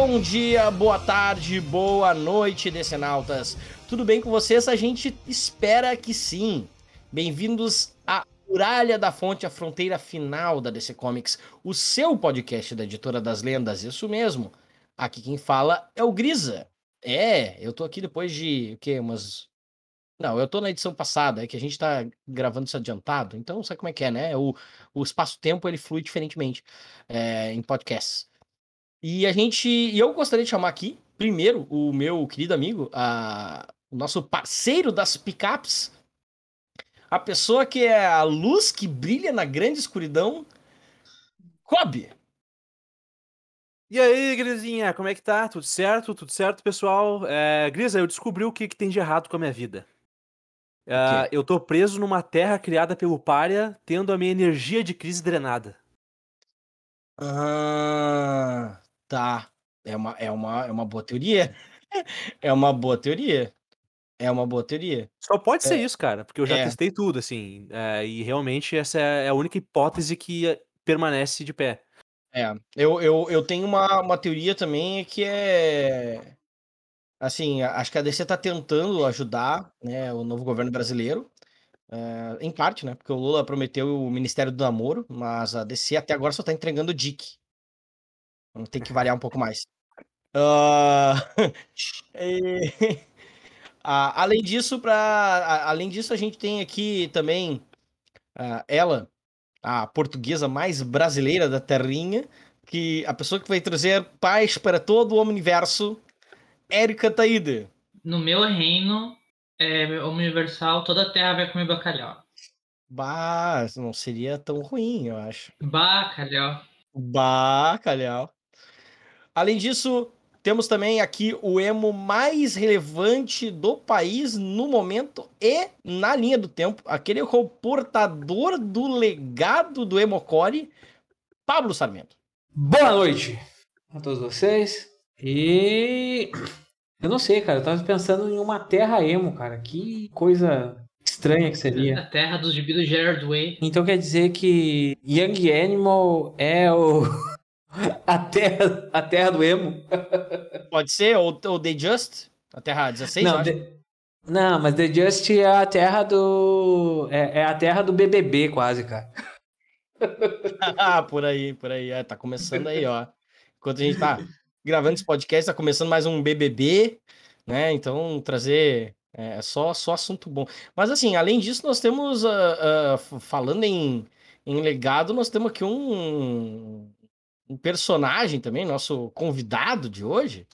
Bom dia, boa tarde, boa noite, decenautas. Tudo bem com vocês? A gente espera que sim. Bem-vindos à Muralha da Fonte, a fronteira final da DC Comics, o seu podcast da Editora das Lendas, isso mesmo. Aqui quem fala é o Grisa. É, eu tô aqui depois de, o quê, umas... Não, eu tô na edição passada, é que a gente tá gravando isso adiantado, então sabe como é que é, né? O, o espaço-tempo, ele flui diferentemente é, em podcasts. E a gente, e eu gostaria de chamar aqui, primeiro, o meu querido amigo, a, o nosso parceiro das picapes, a pessoa que é a luz que brilha na grande escuridão, Kobe. E aí, Grisinha, como é que tá? Tudo certo? Tudo certo, pessoal? É, Grisa, eu descobri o que, que tem de errado com a minha vida. É, eu tô preso numa terra criada pelo Pária, tendo a minha energia de crise drenada. Ah, tá. É uma, é uma, é uma boa teoria. É uma boa teoria. É uma boa teoria. Só pode ser É. isso, cara, porque eu já É. testei tudo, assim, é, e realmente essa é a única hipótese que eh, permanece de pé. É, eu, eu, eu tenho uma, uma teoria também que é. Assim, acho que a DC tá tentando ajudar né, o novo governo brasileiro. é, em parte, né? Porque o Lula prometeu o Ministério do Namoro, mas a DC até agora só tá entregando o DIC. Então tem que variar um pouco mais. Ah, e- além disso, pra, a- além disso, a gente tem aqui também ah, ela, a portuguesa mais brasileira da terrinha, que a pessoa que vai trazer paz para todo o universo, Érica Taíde. No meu reino é, universal, toda a terra vai comer bacalhau. Bah, não seria tão ruim, eu acho. Bacalhau. Bacalhau. Além disso, temos também aqui o emo mais relevante do país no momento e na linha do tempo. Aquele que é o portador do legado do Emocore, Pablo Sarmento. Boa noite a todos vocês. E eu não sei, cara, eu tava pensando em uma terra emo, cara. Que coisa estranha que seria. A terra dos gibis do Gerard Way. Então quer dizer que Young Animal é o a terra, a terra do emo? Pode ser, ou, ou The Just, a Terra 16, eu não. The- não, mas The Just é a terra do é, é a terra do BBB quase, cara. Ah, por aí, por aí. É, tá começando aí, ó. Enquanto a gente tá gravando esse podcast, tá começando mais um BBB, né? Então, trazer é, só, só assunto bom. Mas, assim, além disso, nós temos, ah, f- falando em, em legado, nós temos aqui um, um personagem também, nosso convidado de hoje.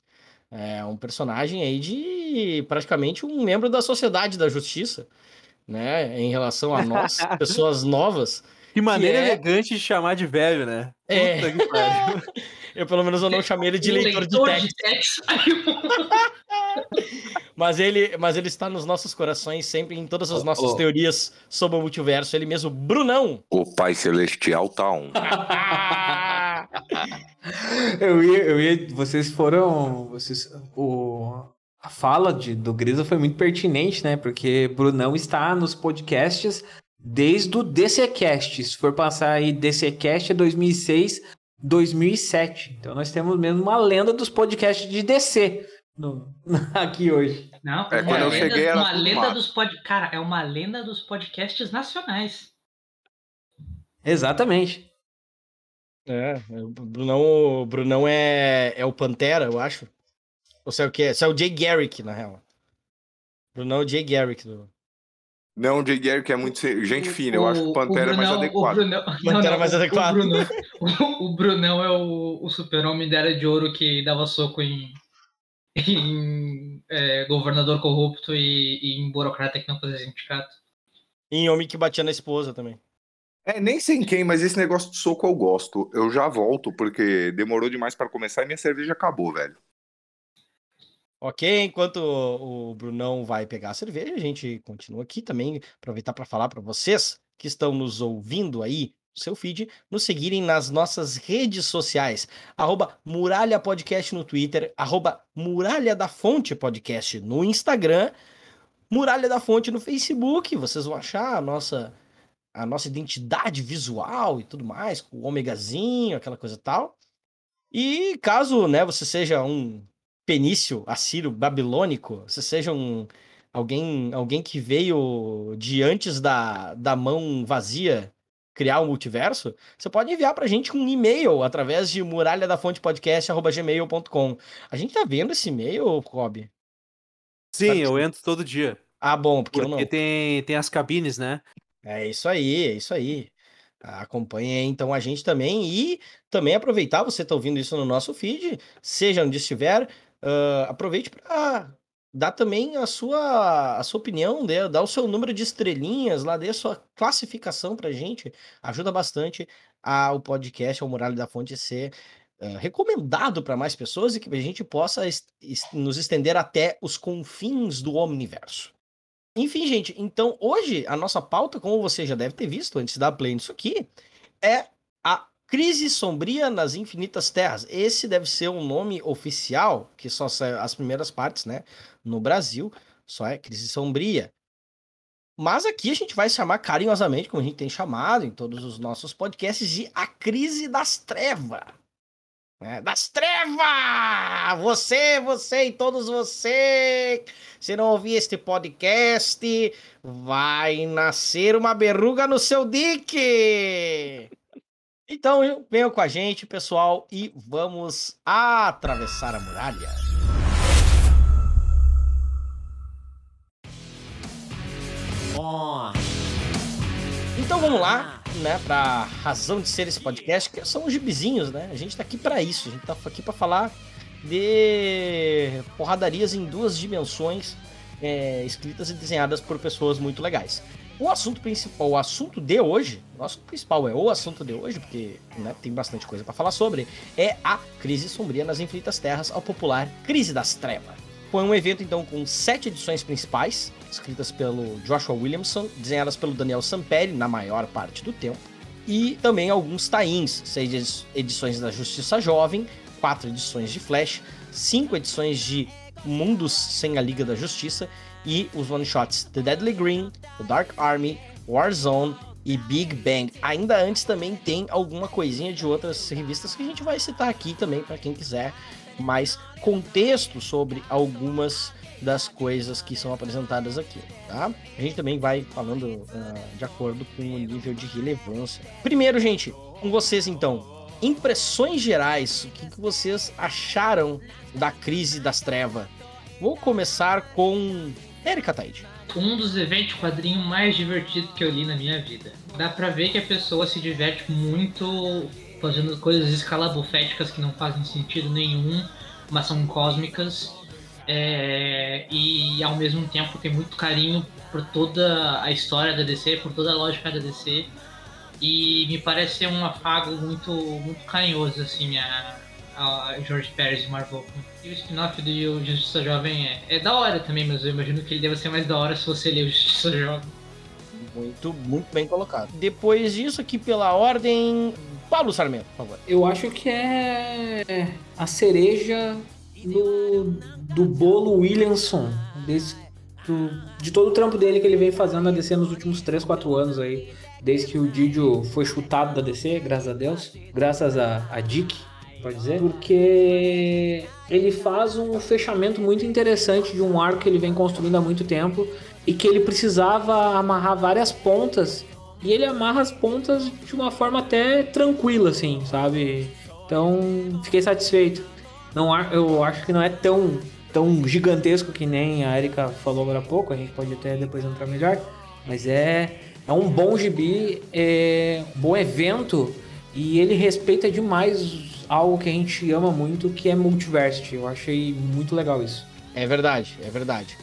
É um personagem aí de praticamente um membro da Sociedade da Justiça, né? Em relação a nós, pessoas novas. Que maneira é- elegante de chamar de velho, né? É. Que. Eu, pelo menos, eu não chamei ele de Um leitor, de texto. Mas ele, mas ele está nos nossos corações sempre em todas as Oh, nossas oh. teorias sobre o multiverso. Ele mesmo, Brunão. O Pai Celestial tá um. Eu ia, eu ia, vocês foram, vocês, o, a fala de, do Grisa foi muito pertinente, né? Porque Brunão está nos podcasts desde o DCcast. Se for passar aí DCcast é 2006, 2007. Então nós temos mesmo uma lenda dos podcasts de DC no- aqui hoje. Não, É, uma quando eu lenda, cheguei era uma lenda dos pod... Cara, é uma lenda dos podcasts nacionais. Exatamente. É, o Brunão, o Brunão é, é o Pantera, eu acho. Ou sei o que é? Isso é o Jay Garrick, na real. Brunão é o Jay Garrick. Do... Não, o Jay Garrick é muito gente fina. Eu acho que o Pantera é mais Brunão- adequado. O Brunão, Pantera é mais o- adequado. O Brunão, o, o Brunão é o, o super-homem da Era de Ouro que dava soco em, em é, governador corrupto e, e em burocrata que não fazia sindicato. E em Homem que batia na esposa também. É, nem sei em quem, mas esse negócio de soco eu gosto. Eu já volto, porque demorou demais pra começar e minha cerveja acabou, velho. Ok, enquanto o Brunão vai pegar a cerveja, a gente continua aqui também, aproveitar para falar para vocês que estão nos ouvindo aí seu feed, nos seguirem nas nossas redes sociais, arroba Muralha Podcast no Twitter, arroba Muralha da Fonte Podcast no Instagram, Muralha da Fonte no Facebook, vocês vão achar a nossa, a nossa identidade visual e tudo mais, com o ômegazinho, aquela coisa e tal. E caso, né, você seja um penício, assírio, babilônico, você seja um alguém, alguém que veio de antes da, da mão vazia criar o um multiverso, você pode enviar pra gente um e-mail através de muralha da fonte podcast@gmail.com. A gente tá vendo esse e-mail, Rob? Sim, eu entro todo dia. Ah, bom, porque, porque eu não. tem tem as cabines, né? É isso aí, é isso aí. Acompanhe então a gente também e também aproveitar, você está ouvindo isso no nosso feed, seja onde estiver, uh, aproveite para dar também a sua, a sua opinião, dê, dar o seu número de estrelinhas lá, dê a sua classificação para a gente, ajuda bastante ao podcast, ao Muralha da Fonte ser recomendado para mais pessoas e que a gente possa est nos estender até os confins do omniverso. Enfim, gente, então hoje a nossa pauta, como você já deve ter visto antes da play nisso aqui, é a Crise Sombria nas Infinitas Terras. Esse deve ser o um nome oficial, que só sai as primeiras partes, né? No Brasil, só é Crise Sombria. Mas aqui a gente vai chamar carinhosamente, como a gente tem chamado em todos os nossos podcasts, de A Crise das Trevas. É, das trevas! Você, você e todos vocês. Se não ouvir este podcast, vai nascer uma berruga no seu dique! Então, venham com a gente, pessoal, e vamos atravessar a muralha. Oh. Então vamos lá né, pra razão de ser esse podcast, que são os gibizinhos, né? A gente tá aqui para isso, a gente tá aqui para falar de porradarias em duas dimensões, é, escritas e desenhadas por pessoas muito legais. O assunto principal, o assunto de hoje, o assunto principal é o assunto de hoje, porque né, tem bastante coisa para falar sobre, é a crise sombria nas infinitas terras, ao popular Crise das Trevas. Foi um evento então com sete edições principais, escritas pelo Joshua Williamson, desenhadas pelo Daniel Samperi na maior parte do tempo, e também alguns tains, seis edições da Justiça Jovem, quatro edições de Flash, cinco edições de Mundos sem a Liga da Justiça e os one-shots The Deadly Green, The Dark Army, Warzone e Big Bang. Ainda antes também tem alguma coisinha de outras revistas que a gente vai citar aqui também para quem quiser mais contexto sobre algumas das coisas que são apresentadas aqui, tá? A gente também vai falando uh, de acordo com o nível de relevância. Primeiro, gente, com vocês então, impressões gerais, o que, que vocês acharam da crise das trevas? Vou começar com Erika Taide. Um dos eventos quadrinhos mais divertidos que eu li na minha vida. Dá pra ver que a pessoa se diverte muito fazendo coisas escalabuféticas que não fazem sentido nenhum, mas são cósmicas. É, e ao mesmo tempo tem muito carinho por toda a história da DC, por toda a lógica da DC. E me parece ser um afago muito, muito carinhoso, assim, a, a George Pérez e Marvel. E o spin-off do Justiça Jovem é, é da hora também, mas eu imagino que ele deve ser mais da hora se você ler o Justiça Jovem. Muito, muito bem colocado. Depois disso, aqui pela ordem, Paulo Sarmento, por favor. Eu acho que é a cereja do, do bolo Williamson, desse, do, de todo o trampo dele que ele vem fazendo na DC nos últimos 3, 4 anos aí. Desde que o Didio foi chutado da DC, graças a Deus. Graças a, a Dick, pode dizer. Porque ele faz um fechamento muito interessante de um arco que ele vem construindo há muito tempo e que ele precisava amarrar várias pontas e ele amarra as pontas de uma forma até tranquila, assim, sabe? Então, fiquei satisfeito. Não, eu acho que não é tão, tão gigantesco que nem a Erika falou agora há pouco, a gente pode até depois entrar melhor, mas é, é um bom gibi, é um bom evento e ele respeita demais algo que a gente ama muito, que é Multiversity. Eu achei muito legal isso. É verdade, é verdade.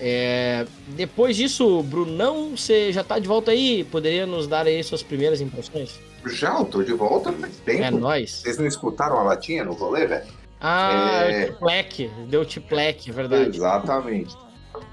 É, depois disso, Brunão, você já tá de volta aí? Poderia nos dar aí suas primeiras impressões? Já, eu tô de volta faz tempo. É nóis. Vocês não escutaram a latinha no rolê, velho? Ah, é... Tiplec, deu Tiplec, é verdade. Exatamente.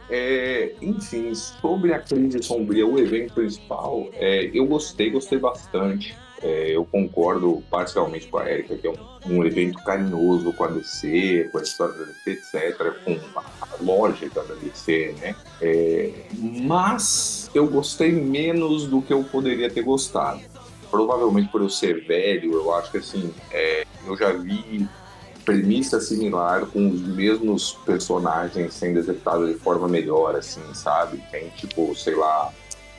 É, enfim, sobre a crise sombria, o evento principal, é, eu gostei, gostei bastante. É, eu concordo parcialmente com a Erika, que é um, um, evento carinhoso com a DC, com a história da DC, etc., com a lógica da DC, né? É, mas eu gostei menos do que eu poderia ter gostado. provavelmente por eu ser velho, eu acho que assim, é, eu já vi premissa similar com os mesmos personagens sendo executados de forma melhor, assim, sabe? Tem tipo, sei lá,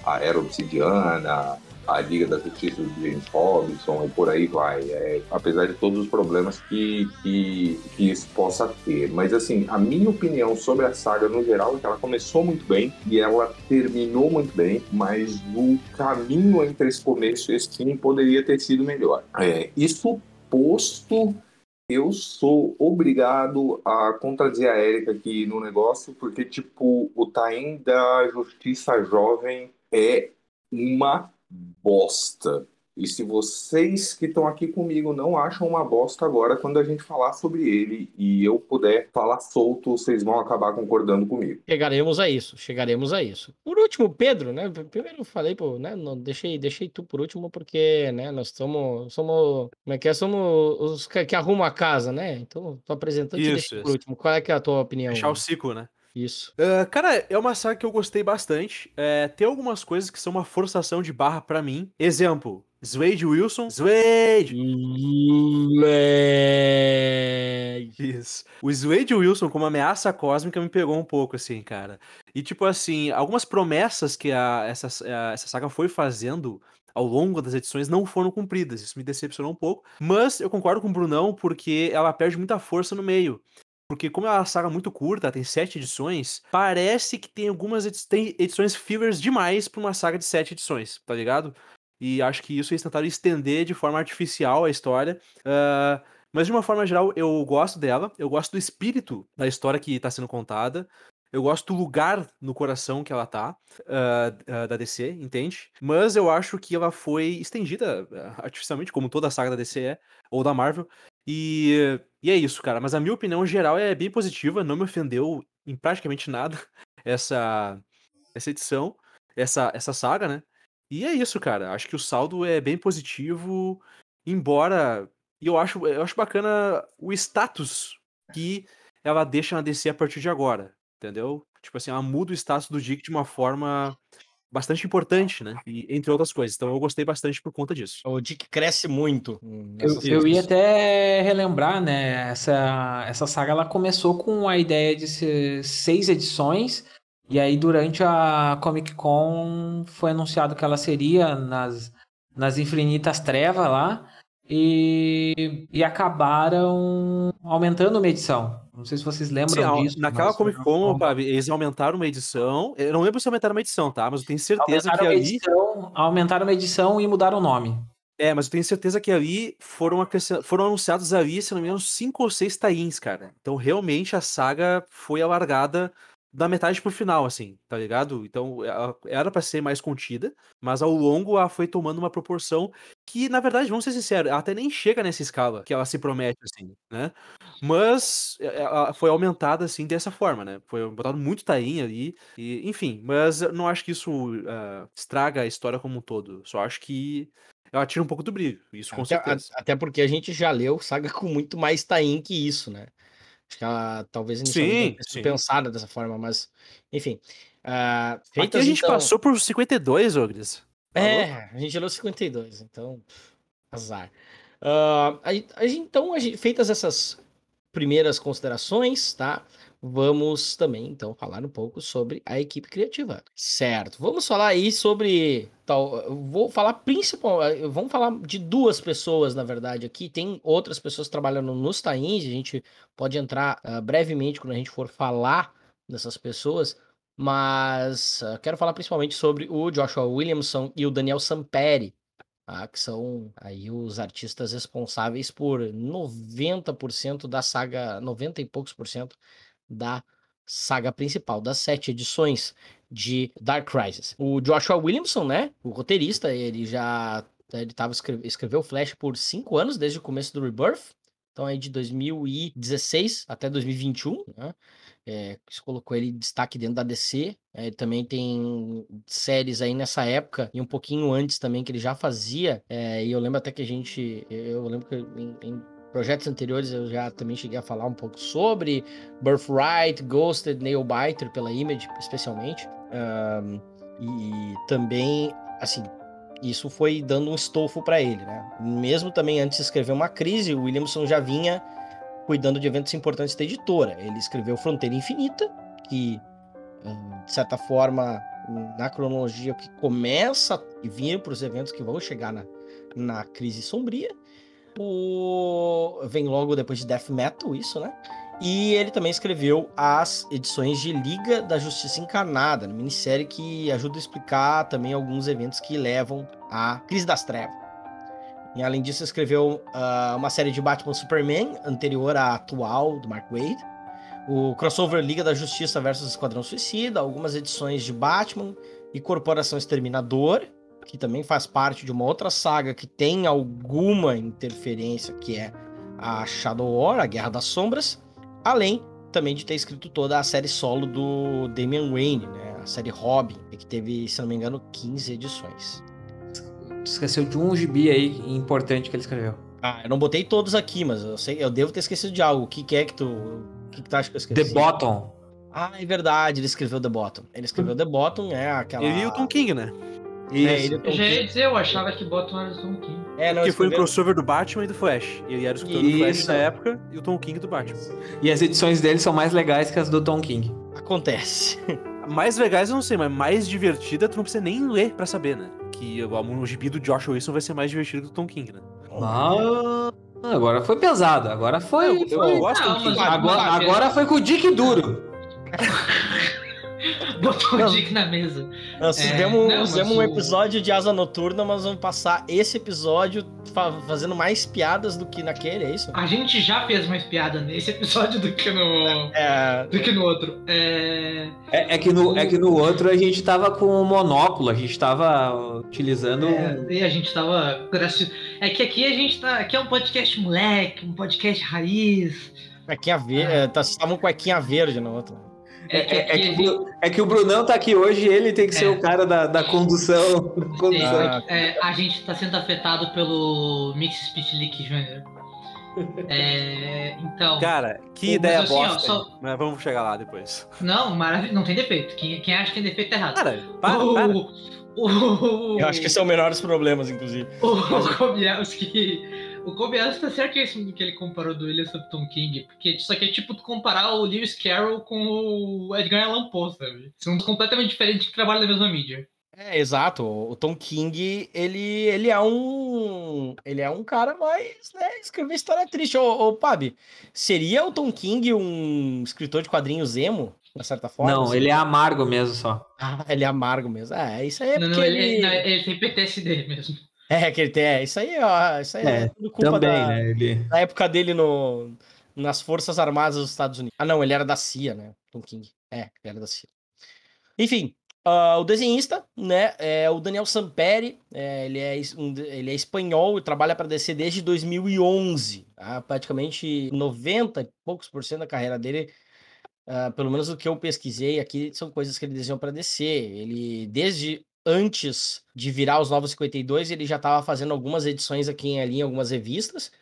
a Era Obsidiana, a Liga da Justiça de James Robinson e por aí vai. É, apesar de todos os problemas que, que, que, isso possa ter. Mas, assim, a minha opinião sobre a saga no geral é que ela começou muito bem e ela terminou muito bem, mas o caminho entre esse começo e esse fim poderia ter sido melhor. É, isso posto. Eu sou obrigado a contradizer a Erika aqui no negócio, porque, tipo, o Taim da Justiça Jovem é uma bosta. E se vocês que estão aqui comigo não acham uma bosta agora, quando a gente falar sobre ele e eu puder falar solto, vocês vão acabar concordando comigo. Chegaremos a isso, chegaremos a isso. Por último, Pedro, né? Primeiro eu falei, pô, né? Não, deixei, deixei tu por último porque, né? Nós somos, somos, como é que é? Somos os que, que arrumam a casa, né? Então, tô apresentando e deixei por último. Qual é que é a tua opinião? Fechar o ciclo, né? Isso. Uh, cara, é uma saga que eu gostei bastante. É, tem algumas coisas que são uma forçação de barra para mim. Exemplo, Zwade Wilson. Zwade! Isso. O Zwade Wilson como ameaça cósmica me pegou um pouco, assim, cara. E, tipo assim, algumas promessas que a, essa, a, essa saga foi fazendo ao longo das edições não foram cumpridas. Isso me decepcionou um pouco. Mas eu concordo com o Brunão porque ela perde muita força no meio. Porque como é uma saga muito curta, tem sete edições, parece que tem algumas edi tem edições fillers demais pra uma saga de sete edições, tá ligado? E acho que isso eles tentaram estender de forma artificial a história. Uh, mas de uma forma geral, eu gosto dela, eu gosto do espírito da história que tá sendo contada. Eu gosto do lugar no coração que ela tá, uh, uh, da DC, entende? Mas eu acho que ela foi estendida artificialmente, como toda a saga da DC é, ou da Marvel, e, e é isso, cara. Mas a minha opinião geral é bem positiva, não me ofendeu em praticamente nada essa, essa edição, essa, essa saga, né? E é isso, cara. Acho que o saldo é bem positivo, embora. E eu acho, eu acho bacana o status que ela deixa na DC a partir de agora, entendeu? Tipo assim, ela muda o status do Dick de uma forma bastante importante, né? E, entre outras coisas. Então eu gostei bastante por conta disso. O Dick cresce muito. Eu, eu ia até relembrar, né? Essa, essa saga ela começou com a ideia de ser seis edições. E aí, durante a Comic Con, foi anunciado que ela seria nas, nas Infinitas Trevas lá. E, e acabaram aumentando uma edição. Não sei se vocês lembram Sim, disso. Naquela Comic Con, eles aumentaram uma edição. Eu não lembro se aumentaram uma edição, tá? Mas eu tenho certeza aumentaram que ali. Edição, aumentaram uma edição e mudaram o nome. É, mas eu tenho certeza que ali foram, foram anunciados ali, se não me engano, cinco ou seis tains, cara. Então realmente a saga foi alargada da metade pro final, assim, tá ligado? Então, era para ser mais contida, mas ao longo ela foi tomando uma proporção que, na verdade, vamos ser sinceros, ela até nem chega nessa escala que ela se promete, assim, né? Mas ela foi aumentada, assim, dessa forma, né? Foi botado muito tainha ali, e, enfim, mas não acho que isso uh, estraga a história como um todo. Só acho que ela tira um pouco do brilho, isso com até, certeza. Até porque a gente já leu saga com muito mais tain que isso, né? Acho que ela talvez inicialmente sim, sim. pensada dessa forma, mas enfim. Uh, Aqui a gente então... passou por 52, Ogres. É, a gente leu 52, então azar. Uh, a, a, então, a gente, feitas essas primeiras considerações, tá? vamos também então falar um pouco sobre a equipe criativa. Certo. Vamos falar aí sobre tal, vou falar principal, eh, vamos falar de duas pessoas na verdade aqui. Tem outras pessoas trabalhando nos tains, a gente pode entrar uh, brevemente quando a gente for falar dessas pessoas, mas uh, quero falar principalmente sobre o Joshua Williamson e o Daniel Samperi. Tá? que são aí os artistas responsáveis por 90% da saga, 90 e poucos por cento da saga principal, das sete edições de Dark Crisis. O Joshua Williamson, né, o roteirista, ele já ele tava escreve, escreveu Flash por cinco anos, desde o começo do Rebirth, então aí de 2016 até 2021, né, é, colocou ele em destaque dentro da DC. É, ele também tem séries aí nessa época e um pouquinho antes também que ele já fazia. É, e eu lembro até que a gente, eu lembro que em, em projetos anteriores eu já também cheguei a falar um pouco sobre Birthright, Ghosted, Nailbiter pela Image, especialmente. Um, e também, assim, isso foi dando um estofo para ele, né? Mesmo também antes de escrever uma crise, o Williamson já vinha cuidando de eventos importantes da editora. Ele escreveu Fronteira Infinita, que hum, de certa forma na cronologia que começa a vir para os eventos que vão chegar na, na crise sombria. O... Vem logo depois de Death Metal, isso, né? E ele também escreveu as edições de Liga da Justiça Encarnada, minissérie que ajuda a explicar também alguns eventos que levam à Crise das Trevas. E além disso, escreveu uh, uma série de Batman Superman, anterior à atual, do Mark Wade. O crossover Liga da Justiça versus Esquadrão Suicida, algumas edições de Batman e Corporação Exterminador, que também faz parte de uma outra saga que tem alguma interferência, que é a Shadow War, a Guerra das Sombras. Além também de ter escrito toda a série solo do Damian Wayne, né? A série Robin, que teve, se não me engano, 15 edições. Esqueceu de um gibi aí importante que ele escreveu. Ah, eu não botei todos aqui, mas eu sei, eu devo ter esquecido de algo. O que, que é que tu. O que, que tu acha que eu esqueci? The Bottom. Ah, é verdade, ele escreveu The Bottom. Ele escreveu The Bottom, é aquela. Ele e o Tom King, né? Isso. É, ele eu já ia dizer, eu achava que Bottom era o Tom King. É, não, que foi um crossover do Batman e do Flash. Ele era o escritor do Flash na época e o Tom King do Batman. E as edições dele são mais legais que as do Tom King. Acontece. mais legais eu não sei, mas mais divertida tu não precisa nem ler pra saber, né? Que o, o gibi do Josh Wilson vai ser mais divertido que o Tom King, né? Ah, agora foi pesado. Agora foi. Eu, eu, eu gosto não, do Agora, agora foi com o Dick Duro. Botou o Dick na mesa. Nós é, fizemos, fizemos um episódio de Asa Noturna, mas vamos passar esse episódio fazendo mais piadas do que naquele, é isso? A gente já fez mais piada nesse episódio do que no, é... do que no outro. É... É, é, que no, é que no outro a gente tava com o monóculo, a gente tava utilizando. É, e a gente tava. É que aqui a gente tá. Aqui é um podcast moleque, um podcast raiz. Cuequinha verde. É. Tá, estavam cuequinha verde no outro. É que, é, é, que o, é que, o, Brunão tá aqui hoje ele tem que ser é. o cara da, da condução. condução. É, a gente tá sendo afetado pelo Mix Speech Leak Jr. É, então. Cara, que ideia assim, bosta. Ó, só... Mas vamos chegar lá depois. Não, maravilha, não tem defeito. Quem, quem acha que tem defeito tá errado. Cara, para, o, para. O, Eu acho que são os menores problemas, inclusive. O Kobielski o Kobayashi tá certíssimo do que ele comparou do William Tom King, porque isso aqui é tipo comparar o Lewis Carroll com o Edgar Allan Poe, sabe? São completamente diferentes que trabalham na mesma mídia. É, exato. O Tom King, ele, ele é um. Ele é um cara mais, né? Escrever história triste. Ô, ô Pab, seria o Tom King um escritor de quadrinhos emo? De certa forma? Não, assim? ele é amargo mesmo só. Ah, ele é amargo mesmo. É, isso aí é não, não, ele, ele... Não, ele tem PTSD mesmo. É, que ele tem. É, isso aí, ó, isso aí é, é tudo culpa também, da, né, ele... da época dele no, nas Forças Armadas dos Estados Unidos. Ah, não, ele era da CIA, né? Tom King. É, ele era da CIA. Enfim, uh, o desenhista, né, é o Daniel Samperi. É, ele, é, um, ele é espanhol e trabalha para DC desde 2011. Tá? Praticamente 90 e poucos por cento da carreira dele Uh, pelo menos o que eu pesquisei aqui, são coisas que ele desenhou para DC. Ele, desde antes de virar os Novos 52, ele já estava fazendo algumas edições aqui em ali, algumas revistas.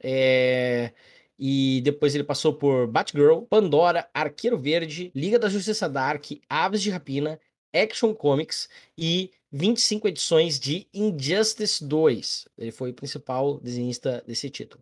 É... E depois ele passou por Batgirl, Pandora, Arqueiro Verde, Liga da Justiça Dark, Aves de Rapina, Action Comics e 25 edições de Injustice 2. Ele foi o principal desenhista desse título.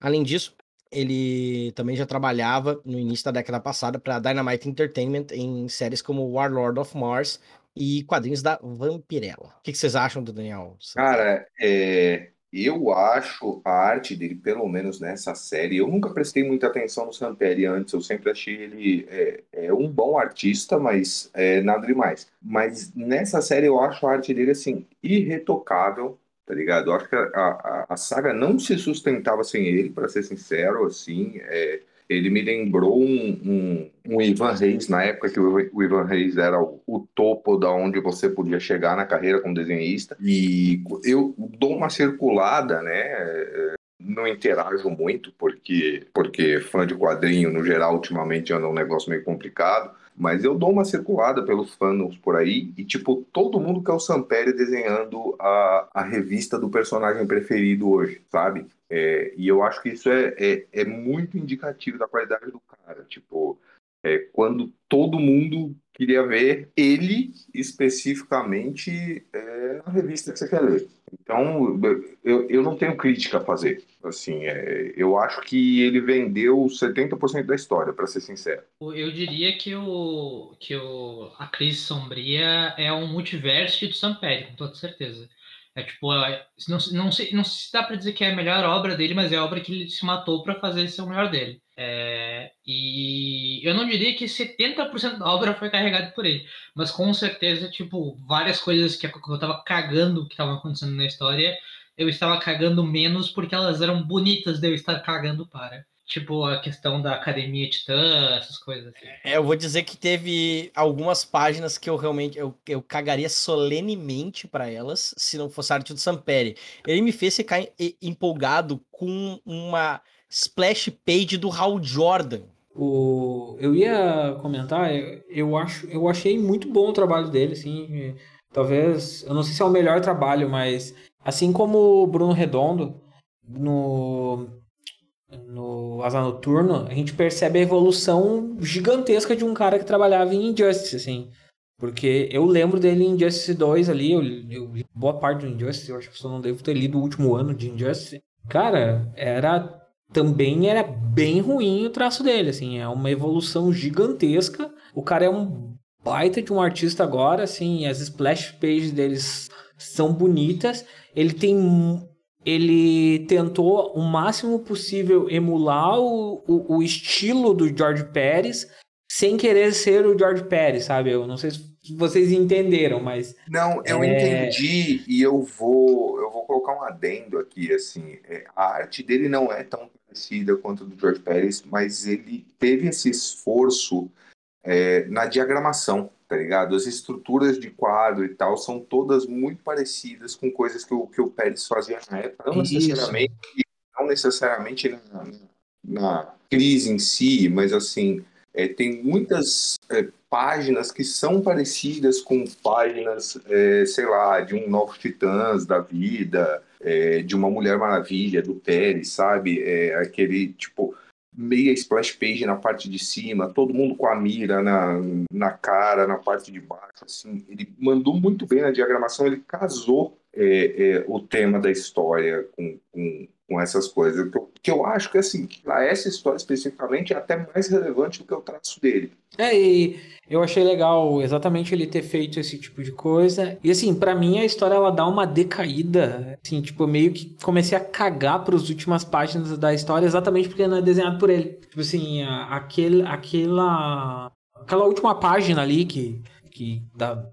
Além disso, ele também já trabalhava no início da década passada para Dynamite Entertainment em séries como Warlord of Mars e quadrinhos da Vampirella. O que, vocês acham do Daniel? Cara, é, eu acho a arte dele, pelo menos nessa série, eu nunca prestei muita atenção no Samperi antes, eu sempre achei ele é, é um bom artista, mas é, nada demais. Mas nessa série eu acho a arte dele, assim, irretocável, tá ligado? Eu acho que a, a, a saga não se sustentava sem ele, para ser sincero, assim, é, ele me lembrou um, um, um, Ivan Reis, na época que o, Ivan Reis era o, o, topo da onde você podia chegar na carreira como desenhista. E eu dou uma circulada, né? Não interajo muito, porque, porque fã de quadrinho, no geral, ultimamente anda um negócio meio complicado. Mas eu dou uma circulada pelos fãs por aí e, tipo, todo mundo quer o Samperi desenhando a, a revista do personagem preferido hoje, sabe? É, e eu acho que isso é, é, é, muito indicativo da qualidade do cara. Tipo, é, quando todo mundo queria ver ele especificamente é, na revista que você quer ler. Então, eu, eu não tenho crítica a fazer. Assim, é, eu acho que ele vendeu 70% da história, para ser sincero. Eu diria que, o, que o, a Crise Sombria é um multiverso de Samperi, com toda certeza. É tipo, é, não, não, se, não se dá para dizer que é a melhor obra dele, mas é a obra que ele se matou para fazer ser o melhor dele. É, e eu não diria que 70% da obra foi carregada por ele, mas com certeza, tipo, várias coisas que eu tava cagando que estavam acontecendo na história, eu estava cagando menos porque elas eram bonitas de eu estar cagando para. Tipo, a questão da Academia Titã, essas coisas assim. É, eu vou dizer que teve algumas páginas que eu realmente eu, eu cagaria solenemente para elas se não fosse a arte do Samperi. Ele me fez ficar empolgado com uma splash page do Hal Jordan. O, eu ia comentar, eu, acho, eu achei muito bom o trabalho dele, assim, talvez, eu não sei se é o melhor trabalho, mas assim como o Bruno Redondo no no Asa Noturno, a gente percebe a evolução gigantesca de um cara que trabalhava em Injustice, assim. Porque eu lembro dele em Injustice 2 ali, eu, eu li boa parte do Injustice, eu acho que só não devo ter lido o último ano de Injustice. Cara, era também era bem ruim o traço dele, assim, é uma evolução gigantesca. O cara é um baita de um artista agora, assim, as splash pages deles são bonitas. Ele tem ele tentou o máximo possível emular o, o, o, estilo do George Pérez sem querer ser o George Pérez, sabe? Eu não sei se vocês entenderam, mas não, eu é... entendi e eu vou eu vou colocar um adendo aqui, assim, é, a arte dele não é tão parecida quanto a do George Pérez, mas ele teve esse esforço é, na diagramação tá ligado? As estruturas de quadro e tal são todas muito parecidas com coisas que o, que o Pérez fazia na época, não necessariamente, não necessariamente na, na, crise em si, mas assim, é, tem muitas é, páginas que são parecidas com páginas, é, sei lá, de um Novos Titãs da vida, é, de uma Mulher Maravilha, do Pérez, sabe? É, aquele, tipo, meia splash page na parte de cima, todo mundo com a mira na, na cara, na parte de baixo, assim, ele mandou muito bem na diagramação, ele casou é, é, o tema da história com, com, com essas coisas, que eu, que eu acho que, assim, para essa história especificamente é até mais relevante do que o traço dele. É, e eu achei legal exatamente ele ter feito esse tipo de coisa. E assim, para mim a história ela dá uma decaída, assim, tipo, meio que comecei a cagar para as últimas páginas da história exatamente porque não é desenhado por ele. Tipo assim, aquele, aquela aquela última página ali que que dá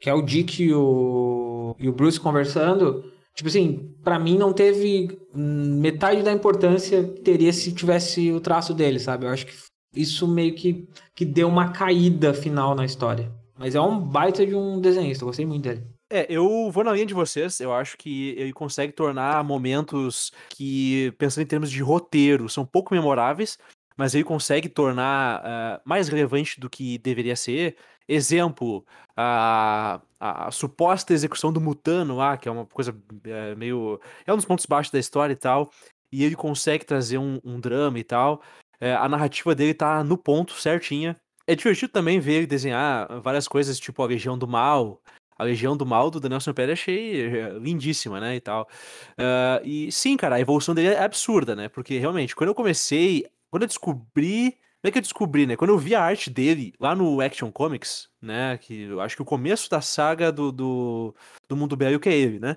que é o Dick e o, e o Bruce conversando, tipo assim, para mim não teve metade da importância que teria se tivesse o traço dele, sabe? Eu acho que isso meio que, que deu uma caída final na história. Mas é um baita de um desenhista, gostei muito dele. É, eu vou na linha de vocês. Eu acho que ele consegue tornar momentos que, pensando em termos de roteiro, são pouco memoráveis, mas ele consegue tornar uh, mais relevante do que deveria ser. Exemplo, a, a, a, suposta execução do Mutano lá, que é uma coisa é, meio. É um dos pontos baixos da história e tal. E ele consegue trazer um, um drama e tal. É, a narrativa dele tá no ponto, certinha. É divertido também ver ele desenhar várias coisas, tipo a Legião do Mal. A Legião do Mal do Daniel Sampere achei é, lindíssima, né, e tal. Uh, e sim, cara, a evolução dele é absurda, né, porque realmente, quando eu comecei, quando eu descobri como é que eu descobri, né? Quando eu vi a arte dele lá no Action Comics, né? Que eu acho que o começo da saga do, do, do Mundo Belo que é ele, né?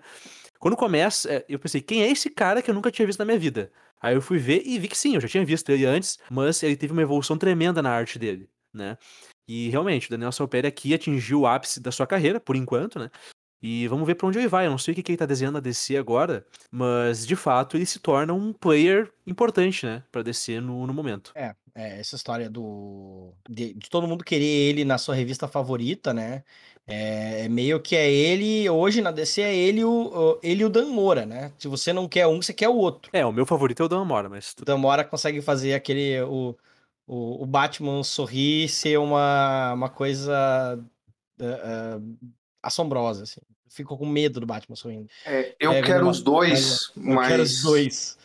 Quando começa, é, eu pensei, quem é esse cara que eu nunca tinha visto na minha vida? Aí eu fui ver e vi que sim, eu já tinha visto ele antes, mas ele teve uma evolução tremenda na arte dele, né? E realmente, o Daniel Salperi aqui atingiu o ápice da sua carreira, por enquanto, né? E vamos ver para onde ele vai. Eu não sei o que, que ele tá desenhando a DC agora, mas de fato ele se torna um player importante, né? Pra DC no, no momento. É, é, essa história do. De, de, todo mundo querer ele na sua revista favorita, né? É, é, meio que é ele, hoje na DC é ele o, ele e o Dan Mora, né? Se você não quer um, você quer o outro. É, o meu favorito é o Dan Mora, mas. O Dan Mora consegue fazer aquele. O, o, o Batman sorrir ser uma, uma coisa uh, uh, assombrosa, assim. Fico com medo do Batman sorrindo. É, eu é, quero os dois, mas. Eu quero os dois.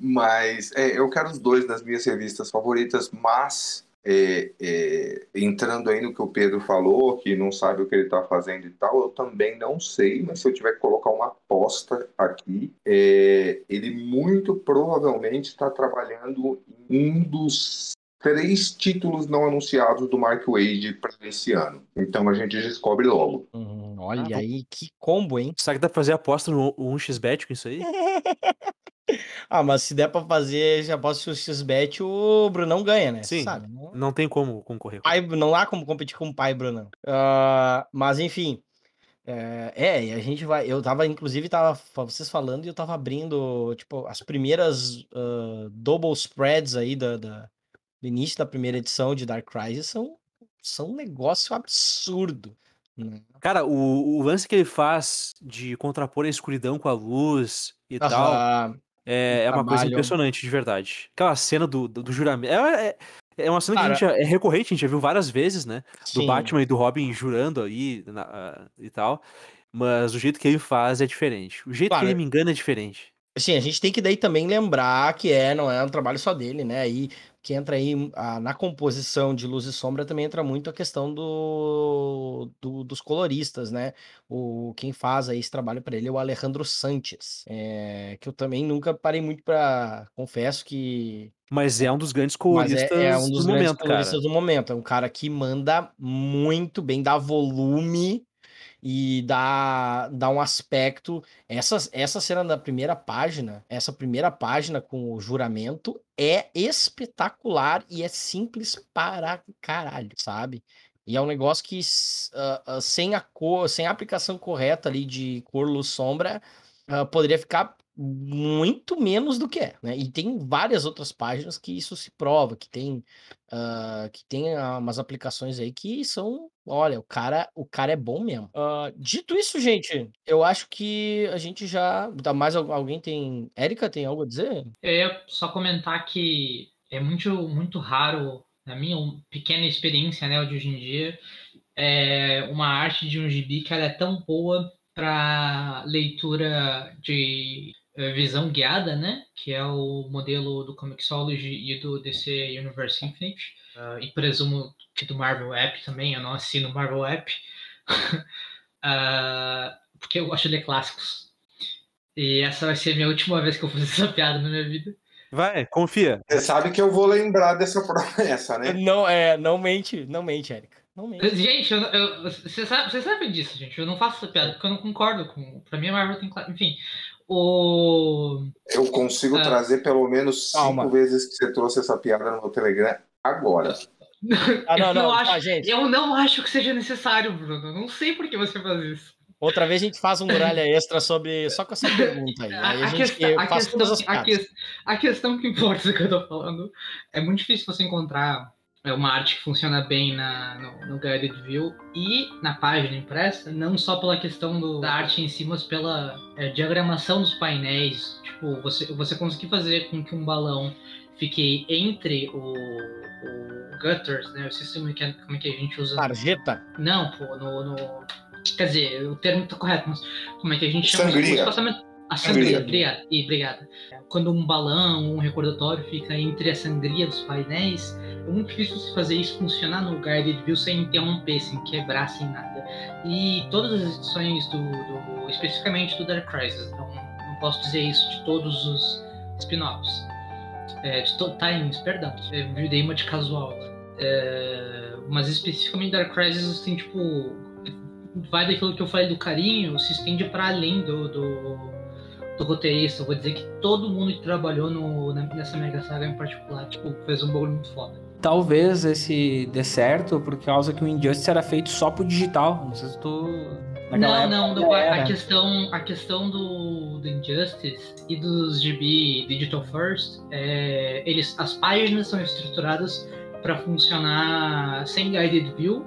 Mas é, eu quero os dois das minhas revistas favoritas, mas é, é, entrando aí no que o Pedro falou, que não sabe o que ele está fazendo e tal, eu também não sei, mas se eu tiver que colocar uma aposta aqui, é, ele muito provavelmente está trabalhando em um dos três títulos não anunciados do Mark Wade para esse ano. Então a gente descobre logo. Hum, olha ah, aí, que combo, hein? Será que dá pra fazer aposta no 1xBet com isso aí? ah, mas se der pra fazer, já posso o XBet, o Brunão ganha, né? Sim, sabe, não... não tem como concorrer. Pai, não há como competir com o pai, Brunão. Uh, mas enfim, é, é, e a gente vai. Eu tava, inclusive, tava vocês falando e eu tava abrindo, tipo, as primeiras uh, double spreads aí da, da, do início da primeira edição de Dark Crisis são, são um negócio absurdo. Né? Cara, o, o lance que ele faz de contrapor a escuridão com a luz e tal é, é uma coisa impressionante, de verdade. Aquela cena do, do, do juramento. É, é, é, uma cena Cara, que a gente, é recorrente, a gente já viu várias vezes, né? Do sim. Batman e do Robin jurando aí na, uh, e tal. Mas o jeito que ele faz é diferente. O jeito claro. que ele me engana é diferente. Sim, a gente tem que daí também lembrar que é, não é um trabalho só dele, né? Aí que entra aí a, na composição de luz e sombra também entra muito a questão do, do dos coloristas, né? O quem faz aí esse trabalho para ele é o Alejandro Sanches, é, que eu também nunca parei muito para confesso que mas é um dos grandes coloristas é, é, um dos do grandes momento, coloristas cara. do momento. É um cara que manda muito bem, dá volume e dá, dá um aspecto. Essa, essa cena da primeira página, essa primeira página com o juramento é espetacular e é simples para caralho, sabe? E é um negócio que uh, uh, sem a cor, sem a aplicação correta ali de cor, luz, sombra, uh, poderia ficar muito menos do que é, né? E tem várias outras páginas que isso se prova, que tem, uh, que tem umas aplicações aí que são, olha, o cara, o cara é bom mesmo. Uh, dito isso, gente, eu acho que a gente já, mais alguém tem, Érica tem algo a dizer? Eu ia só comentar que é muito, muito raro, na minha pequena experiência, né, de hoje em dia, é uma arte de um gibi que ela é tão boa para leitura de visão guiada, né? Que é o modelo do Comixology e do DC Universe Infinite. Uh, e presumo que do Marvel App também, eu não assino Marvel App. uh, porque eu gosto de ler clássicos. E essa vai ser a minha última vez que eu fazer essa piada na minha vida. Vai, confia. Você sabe que eu vou lembrar dessa promessa, né? Não, é, não mente, não mente, Erika. Não mente. Gente, eu, eu, você, sabe, você sabe disso, gente. Eu não faço essa piada porque eu não concordo com. Pra mim, a Marvel tem. Enfim, o... Eu consigo ah. trazer pelo menos Calma. cinco vezes que você trouxe essa piada no meu Telegram agora. Ah, não, eu, não, acho, tá, gente. eu não acho que seja necessário, Bruno. Não sei por que você faz isso. Outra vez a gente faz um muralha extra sobre só com essa pergunta aí. aí a, a, gente questão, a, questão, a, que, a questão que importa que eu tô falando é muito difícil você encontrar é uma arte que funciona bem na, no, no Guided View e na página impressa, não só pela questão do, da arte em si, mas pela é, diagramação dos painéis. Tipo, você, você conseguir fazer com que um balão fique entre o, o gutters, né? O sistema que, como é que a gente usa. Sarjeta? Não, pô, no, no, Quer dizer, o termo tá correto, mas como é que a gente chama Sangria. isso? A sangria, obrigado. E obrigada. Quando um balão, um recordatório fica entre a sangria dos painéis, é muito difícil se fazer isso funcionar no Guided View sem interromper, sem quebrar, sem nada. E todas as edições do, do especificamente do Dark Crisis, não, não posso dizer isso de todos os spin-offs, é, de Times, perdão, é, dei uma de casual. É, mas especificamente Dark Crisis tem tipo vai daquilo que eu falei do carinho, se estende para além do, do, do, roteirista. Eu vou dizer que todo mundo que trabalhou no, nessa mega saga em particular, tipo, fez um bagulho muito foda talvez esse dê certo por causa que o Injustice era feito só pro digital. Não sei se tu. Não, não, do, a, questão, a questão do, do Injustice e dos GB Digital First, é, eles, as páginas são estruturadas para funcionar sem guided view,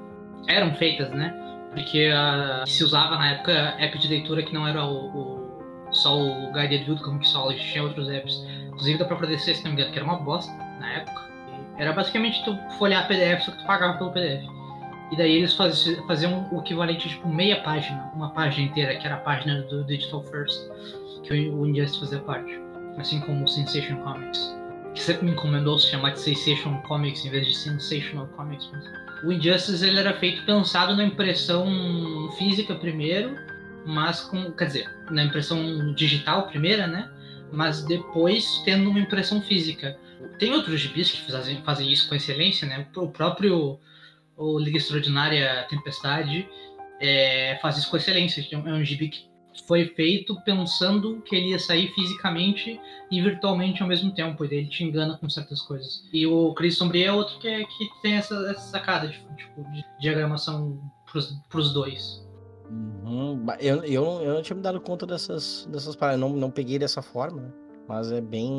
eram feitas, né? Porque uh, se usava na época app de leitura que não era o, o só o guided view como que só tinha outros apps, inclusive da própria DC, se não me engano, que era uma bosta na época. Era basicamente tu folhear PDF, só que tu pagava pelo PDF. E daí eles faziam, o equivalente, tipo, meia página, uma página inteira, que era a página do Digital First, que o Injustice fazia parte. Assim como o Sensation Comics. que sempre me encomendou se chamar de Sensation Comics em vez de Sensational Comics. O Injustice ele era feito pensado na impressão física primeiro, mas com, quer dizer, na impressão digital primeira, né? Mas depois tendo uma impressão física. Tem outros gibis que fazem, fazem isso com excelência, né? O próprio o Liga Extraordinária Tempestade é, faz isso com excelência. É um gibi que foi feito pensando que ele ia sair fisicamente e virtualmente ao mesmo tempo, e ele te engana com certas coisas. E o Cris Sombria é outro que, é, que tem essa, essa sacada de, tipo, de diagramação para os dois. Uhum. Eu, eu, eu não tinha me dado conta dessas, dessas paradas, não, não peguei dessa forma, né? Mas é bem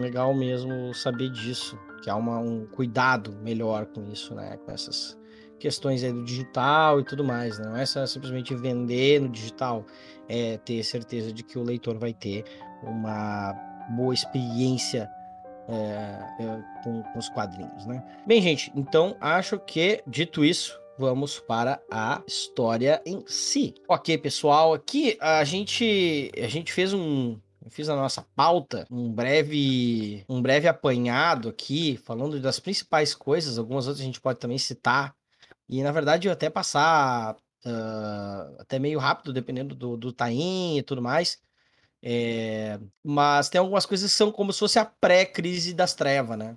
legal mesmo saber disso, que há uma, um cuidado melhor com isso, né? Com essas questões aí do digital e tudo mais, né? não é só simplesmente vender no digital, é ter certeza de que o leitor vai ter uma boa experiência é, é, com, com, os quadrinhos, né? Bem, gente, então acho que dito isso, vamos para a história em si. Ok, pessoal, aqui a gente a gente fez um fiz a nossa pauta, um breve, um breve apanhado aqui, falando das principais coisas, algumas outras a gente pode também citar e na verdade eu até passar uh, até meio rápido, dependendo do, do time e tudo mais. É, mas tem algumas coisas que são como se fosse a pré-crise das trevas, né?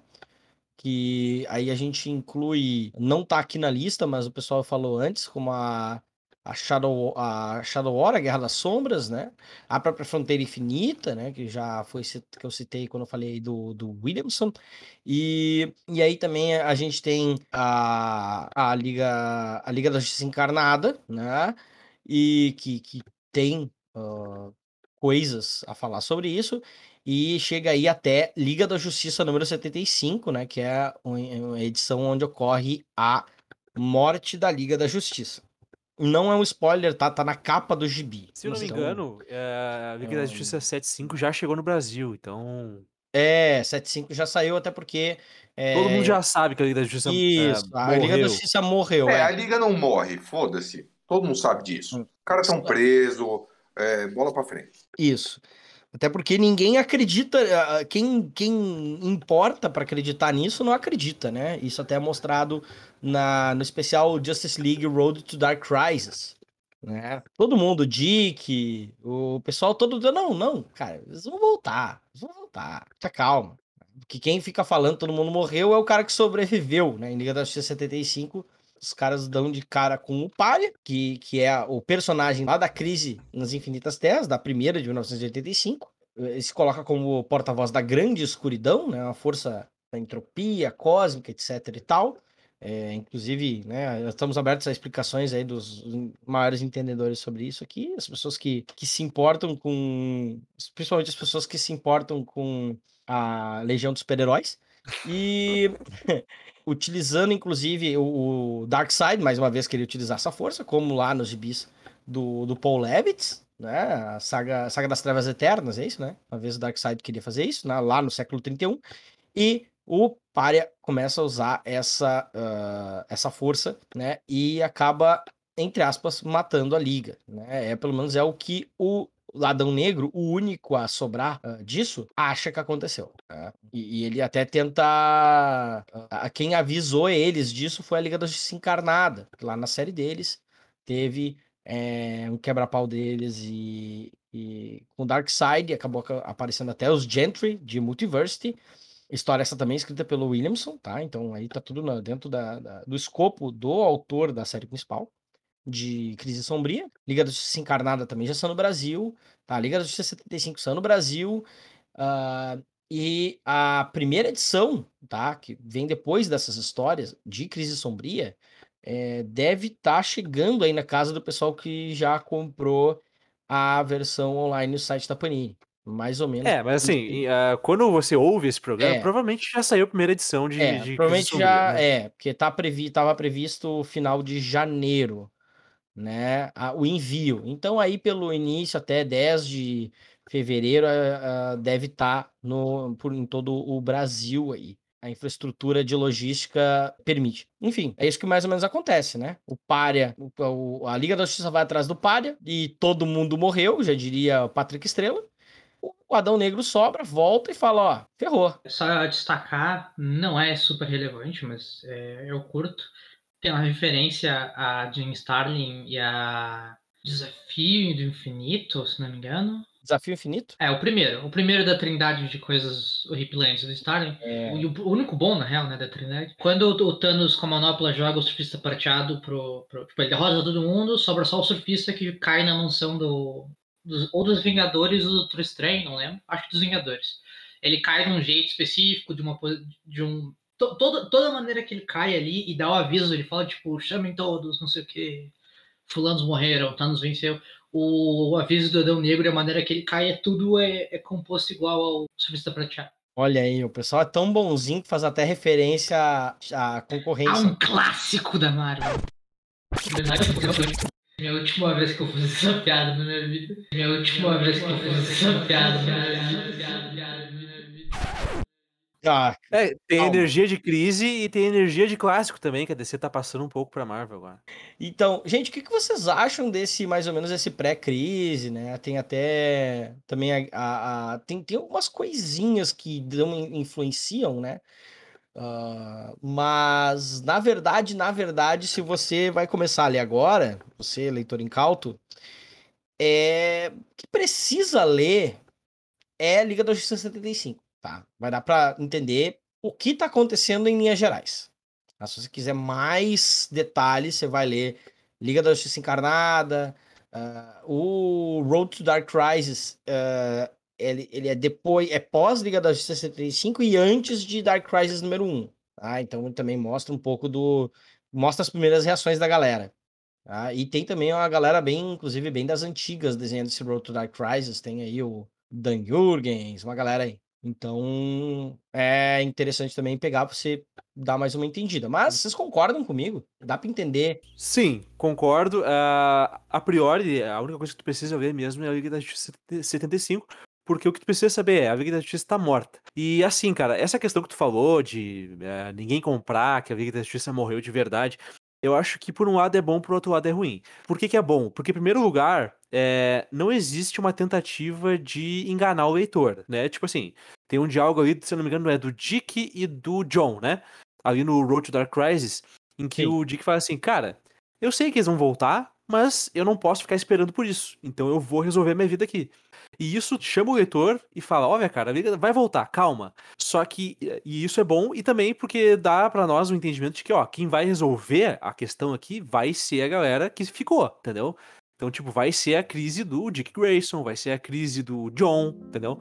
Que aí a gente inclui, não tá aqui na lista, mas o pessoal falou antes, como a a Shadow, a Shadow War, a Guerra das Sombras, né? A própria Fronteira Infinita, né? Que já foi que eu citei quando eu falei do, do Williamson. E, e aí também a gente tem a, a, Liga, a Liga da Justiça Encarnada, né? E que, que tem uh, coisas a falar sobre isso. E chega aí até Liga da Justiça número 75, né? Que é uma edição onde ocorre a morte da Liga da Justiça. Não é um spoiler, tá? Tá na capa do gibi. Se eu não me então, engano, é, a Liga da Justiça 75 já chegou no Brasil, então. É, 75 já saiu, até porque. É... Todo mundo já sabe que a Liga da Justiça Isso, é, a morreu. Liga da Justiça morreu. É, é, a Liga não morre, foda-se. Todo mundo sabe disso. Hum. Os caras estão presos, é, bola pra frente. Isso. Até porque ninguém acredita, quem, quem importa para acreditar nisso não acredita, né? Isso até é mostrado na, no especial Justice League Road to Dark Crisis. Né? Todo mundo, Dick, o pessoal todo. Não, não, cara, eles vão voltar, eles vão voltar, te calma. Porque quem fica falando todo mundo morreu é o cara que sobreviveu, né? Em Liga da Justiça 75, os caras dão de cara com o Palha, que, que é o personagem lá da crise nas Infinitas Terras, da primeira de 1985. Ele se coloca como porta-voz da grande escuridão, né? Uma força da entropia cósmica, etc e tal. É, inclusive, né, estamos abertos a explicações aí dos maiores entendedores sobre isso aqui, as pessoas que, que se importam com, principalmente as pessoas que se importam com a Legião dos Super-Heróis. E utilizando, inclusive, o, o Darkseid, mais uma vez que ele utilizar essa força, como lá nos gibis do, do Paul Levitz, né? A saga, a saga das Trevas Eternas, é isso, né? Uma vez o Darkseid queria fazer isso, né? lá no século 31. E o Pária começa a usar essa, uh, essa força, né? E acaba, entre aspas, matando a Liga, né? É, pelo menos é o que o Ladão Negro, o único a sobrar uh, disso, acha que aconteceu. Né? E, e, ele até tenta. Uh, quem avisou eles disso foi a Liga da Justiça Encarnada, lá na série deles teve é, um quebra-pau deles e, e com Darkseid acabou aparecendo até os Gentry de Multiversity. História essa também escrita pelo Williamson, tá? Então aí tá tudo dentro da, da, do escopo do autor da série principal de Crise Sombria. Liga da Justiça Encarnada também já saiu no Brasil. Tá? Liga da Justiça 75 saiu no Brasil. Uh, e a primeira edição, tá? Que vem depois dessas histórias de Crise Sombria, é, deve estar tá chegando aí na casa do pessoal que já comprou a versão online no site da Panini. Mais ou menos. É, mas assim, uh, quando você ouve esse programa, é. provavelmente já saiu a primeira edição de. É, de provavelmente já. Né? É, porque tá previ, tava previsto final de janeiro, né? A, o envio. Então, aí pelo início até 10 de fevereiro uh, uh, deve estar tá no, por, em todo o Brasil aí a infraestrutura de logística permite. Enfim, é isso que mais ou menos acontece, né? O Pária, o, a Liga da Justiça vai atrás do Pária e todo mundo morreu, já diria Patrick Estrela. o Adão Negro sobra, volta e fala, ó, ferrou. Só destacar, não é super relevante, mas é, eu curto. Tem uma referência a Jim Starlin e a Desafio do Infinito, se não me engano. Desafio Infinito? É, o primeiro. O primeiro da trindade de coisas horripilantes do Starling. É. O, o, único bom, na real, né, da trindade. Quando o, o Thanos com a manopla joga o surfista prateado pro, pro... Tipo, ele derrota todo mundo, sobra só o surfista que cai na mansão do... Dos, ou dos Vingadores ou do Doutor Estranho, não lembro. Acho que dos Vingadores. Ele cai de um jeito específico, de uma... De um, to, toda, toda maneira que ele cai ali e dá o aviso, ele fala, tipo, chamem todos, não sei o que fulanos morreram, Thanos venceu o aviso do Adão Negro, a maneira que ele cai, é tudo é, é composto igual ao Surfista Prateado. Olha aí, o pessoal é tão bonzinho que faz até referência à, concorrência. A um clássico da Marvel. Minha última vez que eu fiz essa piada na minha vida. Minha última vez que eu fiz essa piada na minha vida. Ah, é, tem calma. energia de crise e tem energia de clássico também, que a DC tá passando um pouco pra Marvel agora. Então, gente, o que, que vocês acham desse, mais ou menos, esse pré-crise, né? Tem até também a, a, a, tem, tem algumas coisinhas que dão, influenciam, né? Uh, mas, na verdade, na verdade, se você vai começar ali agora, você, leitor incauto, é que precisa ler é Liga da Justiça 75 tá? Vai dar para entender o que está acontecendo em linhas gerais. Tá? Se você quiser mais detalhes, você vai ler Liga da Justiça Encarnada, uh, o Road to Dark Crisis, uh, ele, ele é depois, é pós Liga da Justiça 75 e antes de Dark Crisis número 1. Tá? Então também mostra um pouco do. Mostra as primeiras reações da galera. Tá? E tem também uma galera bem, inclusive, bem das antigas desenhando esse Road to Dark Crisis. Tem aí o Dan Jurgens, uma galera aí. Então, é interessante também pegar para você dar mais uma entendida. Mas vocês concordam comigo? Dá para entender? Sim, concordo. Uh, a priori, a única coisa que tu precisa ver mesmo é a Liga da Justiça 75, porque o que tu precisa saber é a Liga da Justiça está morta. E assim, cara, essa questão que tu falou de uh, ninguém comprar, que a Liga da Justiça morreu de verdade, eu acho que por um lado é bom, por outro lado é ruim. Por que, que é bom? Porque, em primeiro lugar, é, não existe uma tentativa de enganar o leitor, né? Tipo assim, tem um diálogo ali, se eu não me engano, é do Dick e do John, né? Ali no Road to Dark Crisis, em que Sim. o Dick fala assim, cara, eu sei que eles vão voltar, mas eu não posso ficar esperando por isso. Então eu vou resolver minha vida aqui. E isso chama o leitor e fala: Olha, cara, a vida vai voltar, calma. Só que, e isso é bom, e também porque dá para nós o um entendimento de que, ó, quem vai resolver a questão aqui vai ser a galera que ficou, entendeu? Então, tipo, vai ser a crise do Dick Grayson, vai ser a crise do John, entendeu?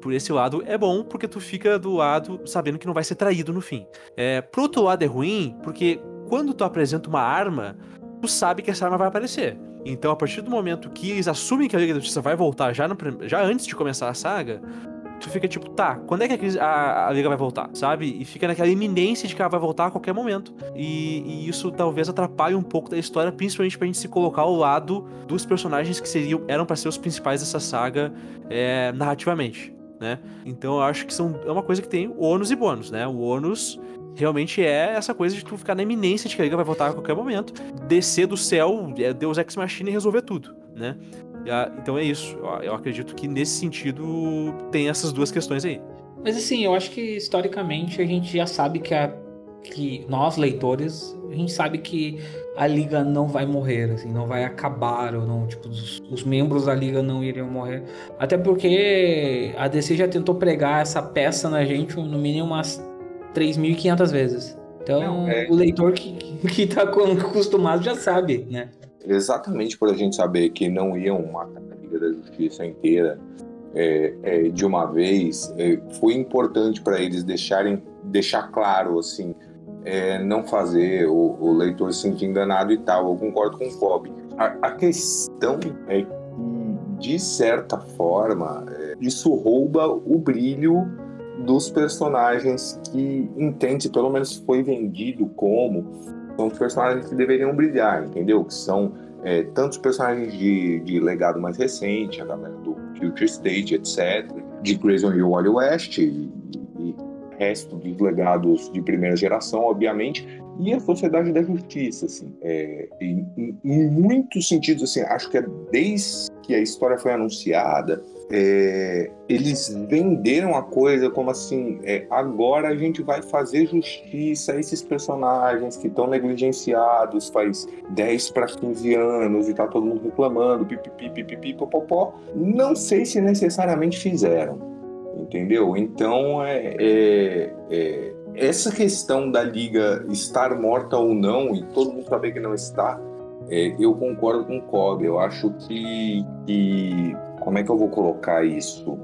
Por esse lado é bom, porque tu fica do lado sabendo que não vai ser traído no fim. É, pro outro lado é ruim, porque quando tu apresenta uma arma, tu sabe que essa arma vai aparecer. Então, a partir do momento que eles assumem que a Liga da Justiça vai voltar já, no, já antes de começar a saga, tu fica tipo, tá, quando é que a, a, Liga vai voltar, sabe? E fica naquela iminência de que ela vai voltar a qualquer momento. E, e, isso talvez atrapalhe um pouco da história, principalmente pra gente se colocar ao lado dos personagens que seriam eram para ser os principais dessa saga é, narrativamente. Né? Então eu acho que são, é uma coisa que tem ônus e bônus, né? O ônus realmente é essa coisa de tu ficar na iminência de que a Liga vai voltar a qualquer momento, descer do céu, é Deus Ex Machina e resolver tudo, né? Então é isso. Eu acredito que nesse sentido tem essas duas questões aí. Mas assim, eu acho que historicamente a gente já sabe que, a, que nós, leitores, a gente sabe que a liga não vai morrer, assim, não vai acabar, ou não, tipo, os, os, membros da liga não iriam morrer. Até porque a DC já tentou pregar essa peça na gente no mínimo umas 3.500 vezes. Então, não, é... o leitor que, que tá acostumado já sabe, né? Exatamente por a gente saber que não iam matar a Liga da Justiça inteira é, é, de uma vez, é, foi importante para eles deixarem deixar claro assim, é, não fazer o, o, leitor se sentir enganado e tal. Eu concordo com o Kobe. A, a questão é que, de certa forma, é, isso rouba o brilho dos personagens que entende, pelo menos foi vendido como são os personagens que deveriam brilhar, entendeu? Que são é, tantos personagens de, de legado mais recente, a galera do Future State, etc., de Grayson e Wally West, e, e resto dos legados de primeira geração, obviamente, e a Sociedade da Justiça, assim, é, em, em, muitos sentidos, assim, acho que é desde que a história foi anunciada, é, eles venderam a coisa como assim: é, agora a gente vai fazer justiça a esses personagens que estão negligenciados faz 10 para 15 anos e tá todo mundo reclamando, pipipi, popopó. Não sei se necessariamente fizeram, entendeu? Então, é, é, é, essa questão da liga estar morta ou não, e todo mundo saber que não está, é, eu concordo com o Kobe. Eu acho que, que como é que eu vou colocar isso?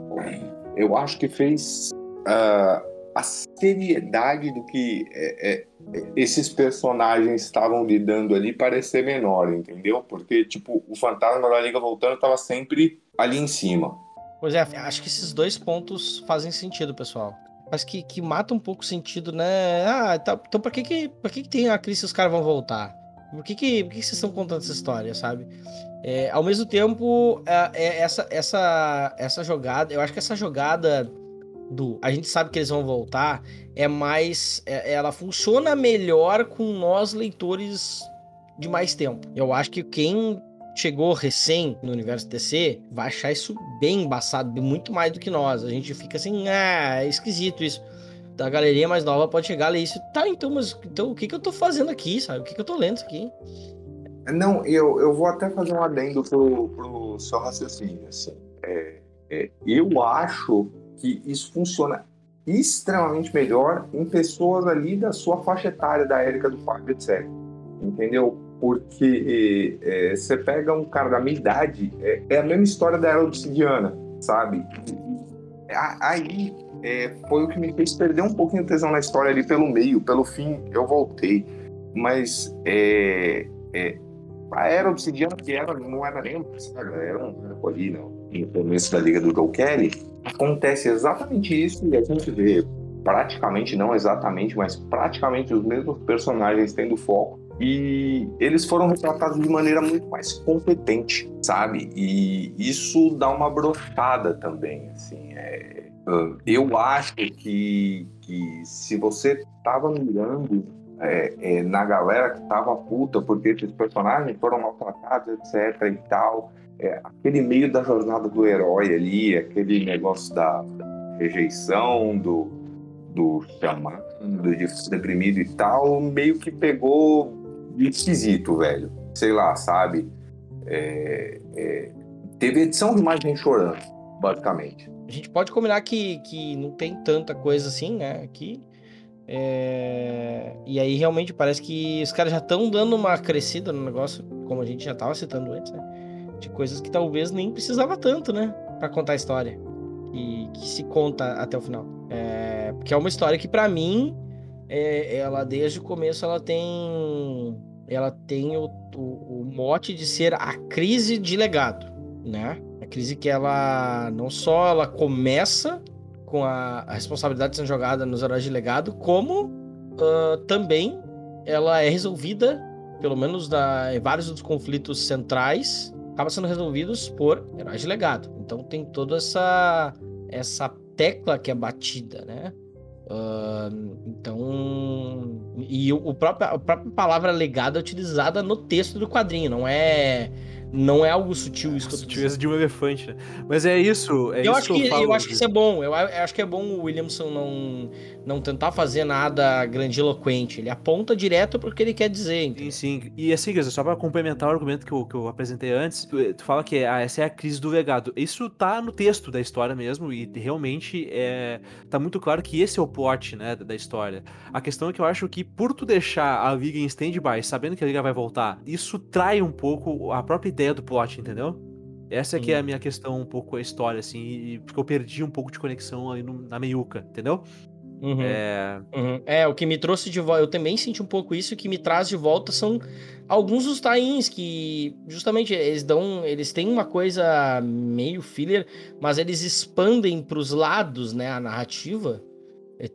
Eu acho que fez uh, a seriedade do que é, é, esses personagens estavam lidando ali parecer menor, entendeu? Porque, tipo, o fantasma da Liga voltando estava sempre ali em cima. Pois é, acho que esses dois pontos fazem sentido, pessoal. Mas que, que mata um pouco o sentido, né? Ah, tá, então pra que que, pra que que tem a crise se os caras vão voltar? Por que que, por que, vocês estão contando essa história, sabe? É, ao mesmo tempo, é, é, essa, essa, essa jogada, eu acho que essa jogada do a gente sabe que eles vão voltar é mais. É, ela funciona melhor com nós leitores de mais tempo. Eu acho que quem chegou recém no universo DC vai achar isso bem embaçado, muito mais do que nós. A gente fica assim, ah, é esquisito isso. Da galerinha mais nova pode chegar ler isso. Tá, então, mas então, o que, que eu tô fazendo aqui, sabe? O que, que eu tô lendo aqui? Não, eu, eu vou até fazer um adendo pro, pro seu raciocínio. Assim. É, é, eu acho que isso funciona extremamente melhor em pessoas ali da sua faixa etária, da Érica, do Fábio, etc. Entendeu? Porque é, você pega um cara da minha idade, é, é, a mesma história da Era Obsidiana, sabe? Aí é, foi o que me fez perder um pouquinho de tesão na história ali pelo meio, pelo fim, eu voltei. Mas é, é, a Era Obsidiana, que era, não era nem saga, era um ali, não, no começo da Liga do Joe Kelly, acontece exatamente isso e a gente vê praticamente, não exatamente, mas praticamente os mesmos personagens tendo foco e eles foram retratados de maneira muito mais competente, sabe? E isso dá uma brochada também, assim, é... eu acho que, que se você estava mirando é, é, na galera que tava puta porque esses personagens foram maltratados, etc e tal. É, aquele meio da jornada do herói ali, aquele negócio da, rejeição, do, do chamado, de deprimido e tal, meio que pegou esquisito, velho. Sei lá, sabe? É, é, teve edição de mais gente chorando, basicamente. A gente pode combinar que, que não tem tanta coisa assim, né? Aqui. É... E aí realmente parece que os caras já estão dando uma crescida no negócio, como a gente já estava citando antes, né? De coisas que talvez nem precisava tanto, né? Pra contar a história. E que se conta até o final. É... Porque é uma história que, para mim, é... ela desde o começo ela tem. Ela tem o, o, o mote de ser a crise de legado, né? Crise que ela não só ela começa com a, a responsabilidade sendo jogada nos heróis de legado, como uh, também ela é resolvida, pelo menos da, em vários dos conflitos centrais, acaba sendo resolvidos por heróis de legado. Então tem toda essa essa tecla que é batida, né? Uh, então, e o, o próprio, a própria palavra legado é utilizada no texto do quadrinho, não é não é algo sutil isso que eu tô Sutileza de um elefante, né? Mas é isso. É eu, isso acho que, eu, eu acho que isso é bom. Eu, eu, acho que é bom o Williamson não, não tentar fazer nada grandiloquente. Ele aponta direto porque ele quer dizer. Entendeu? Sim, sim. E assim, só para complementar o argumento que eu, que eu apresentei antes, tu, tu fala que ah, essa é a crise do legado. Isso tá no texto da história mesmo, e realmente é, tá muito claro que esse é o plot, né, da, história. A questão é que eu acho que por tu deixar a Liga em stand-by, sabendo que a Liga vai voltar, isso trai um pouco a própria ideia do plot, entendeu? Essa é que é a minha questão um pouco com a história, assim, porque eu perdi um pouco de conexão aí no, na meiuca, entendeu? Uhum. É... Uhum. é, o que me trouxe de volta, eu também senti um pouco isso, o que me traz de volta são alguns dos tains que, justamente, eles dão, eles têm uma coisa meio filler, mas eles expandem para os lados, né, a narrativa,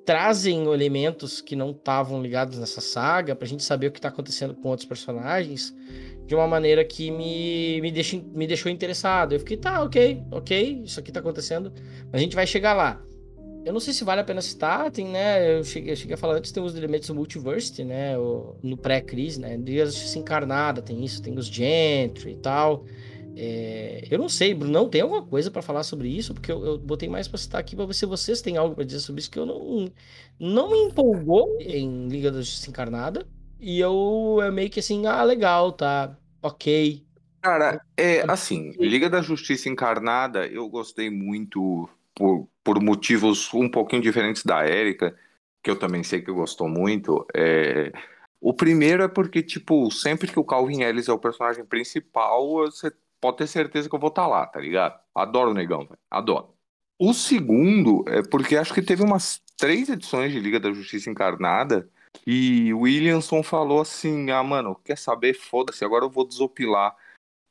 trazem elementos que não estavam ligados nessa saga, pra gente saber o que tá acontecendo com outros personagens, de uma maneira que me, me, deixa, me deixou interessado. Eu fiquei, tá, ok, ok, isso aqui tá acontecendo, mas a gente vai chegar lá. Eu não sei se vale a pena citar, tem, né? Eu cheguei, eu cheguei a falar antes, tem os elementos do multiverse, né? O, no pré-crise, né? De Justiça Encarnada tem isso, tem os Gentry e tal. É, eu não sei, Brunão, tem alguma coisa para falar sobre isso? Porque eu, eu botei mais para citar aqui para ver se vocês têm algo para dizer sobre isso que eu não não me empolgou em Liga da Justiça Encarnada e eu é meio que assim, ah, legal, tá, ok. Cara, é assim, Liga da Justiça Encarnada eu gostei muito por, por motivos um pouquinho diferentes da Érica, que eu também sei que gostou muito. É... O primeiro é porque, tipo, sempre que o Calvin Ellis é o personagem principal, você pode ter certeza que eu vou estar tá lá, tá ligado? Adoro o negão, véio. adoro. O segundo é porque acho que teve umas três edições de Liga da Justiça Encarnada e o Williamson falou assim: ah, mano, quer saber? Foda-se, agora eu vou desopilar.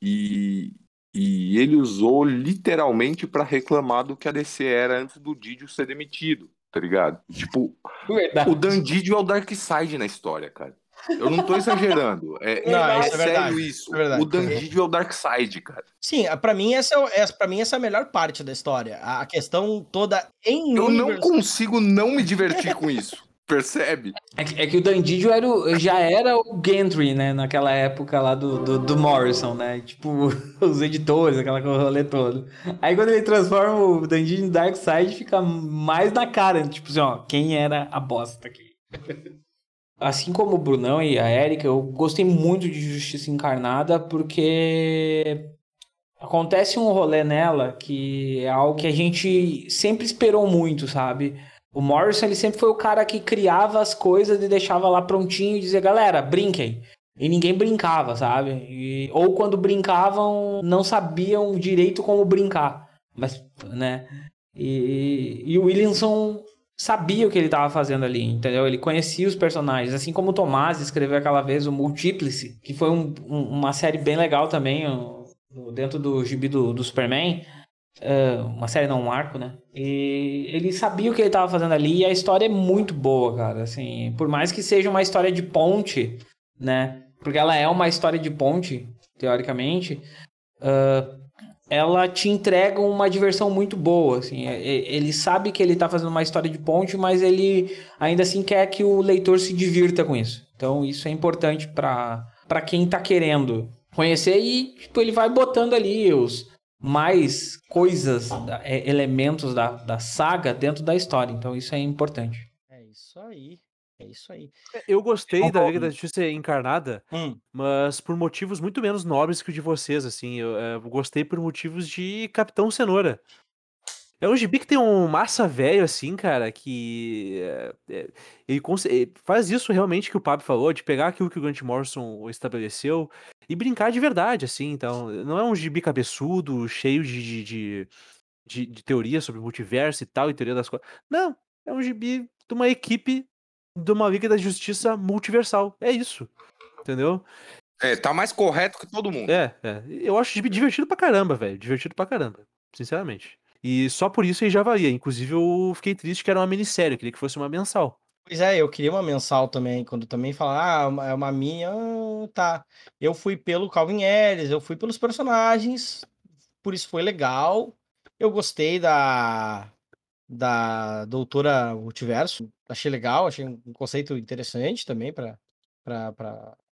E, e ele usou literalmente para reclamar do que a DC era antes do Didio ser demitido, tá ligado? Tipo, Verdade. o Dan Didio é o Dark Side na história, cara. Eu não tô exagerando. É, não, é, é sério verdade. isso. É o Dandidio é o Dark Side, cara. Sim, para mim essa é, para mim essa é a melhor parte da história. A questão toda em Eu universe... não consigo não me divertir com isso. Percebe? É que, é que o Dandidio era o, já era o Gantry, né? Naquela época lá do, do, do, Morrison, né? Tipo, os editores, aquela rolê toda. Aí quando ele transforma o Dandidio em Dark Side, fica mais na cara. Tipo assim, ó, quem era a bosta aqui? assim como o Brunão e a Érica, eu gostei muito de Justiça Encarnada porque acontece um rolê nela que é algo que a gente sempre esperou muito, sabe? O Morrison ele sempre foi o cara que criava as coisas e deixava lá prontinho e dizia, galera, brinquem. E ninguém brincava, sabe? E, ou quando brincavam, não sabiam direito como brincar. Mas, né? E, e o Williamson sabia o que ele estava fazendo ali, entendeu? Ele conhecia os personagens, assim como o Tomás escreveu aquela vez o Multiplice, que foi um, um, uma série bem legal também, dentro do gibi do, do Superman. Uh, uma série não, um arco, né? E ele sabia o que ele estava fazendo ali e a história é muito boa, cara. Assim, por mais que seja uma história de ponte, né? Porque ela é uma história de ponte, teoricamente. Uh, ela te entrega uma diversão muito boa, assim, é, é, ele sabe que ele está fazendo uma história de ponte, mas ele ainda assim quer que o leitor se divirta com isso. Então isso é importante para para quem está querendo conhecer e tipo, ele vai botando ali os mais coisas, é, elementos da, da saga dentro da história. Então isso é importante. É isso aí. É isso aí. É, eu gostei da Liga da Justiça Encarnada, hum. mas por motivos muito menos nobres que o de vocês, assim. Eu, eu gostei por motivos de Capitão Cenoura. É um gibi que tem um massa velho, assim, cara, que é, é, ele faz isso realmente que o Pablo falou, de pegar aquilo que o Grant Morrison estabeleceu e brincar de verdade, assim. Então, não é um gibi cabeçudo, cheio de, de, de, de, teoria sobre multiverso e tal, e teoria das coisas. Não, é um gibi de uma equipe de uma Liga da Justiça multiversal. É isso. Entendeu? É, tá mais correto que todo mundo. É, é. Eu acho divertido pra caramba, velho. Divertido pra caramba. Sinceramente. E só por isso aí já valia. Inclusive, eu fiquei triste que era uma minissérie. Eu queria que fosse uma mensal. Pois é, eu queria uma mensal também. Quando também falar, ah, é uma minha. Tá. Eu fui pelo Calvin Ellis, eu fui pelos personagens. Por isso foi legal. Eu gostei da da doutora Multiverso. Achei legal, achei um conceito interessante também para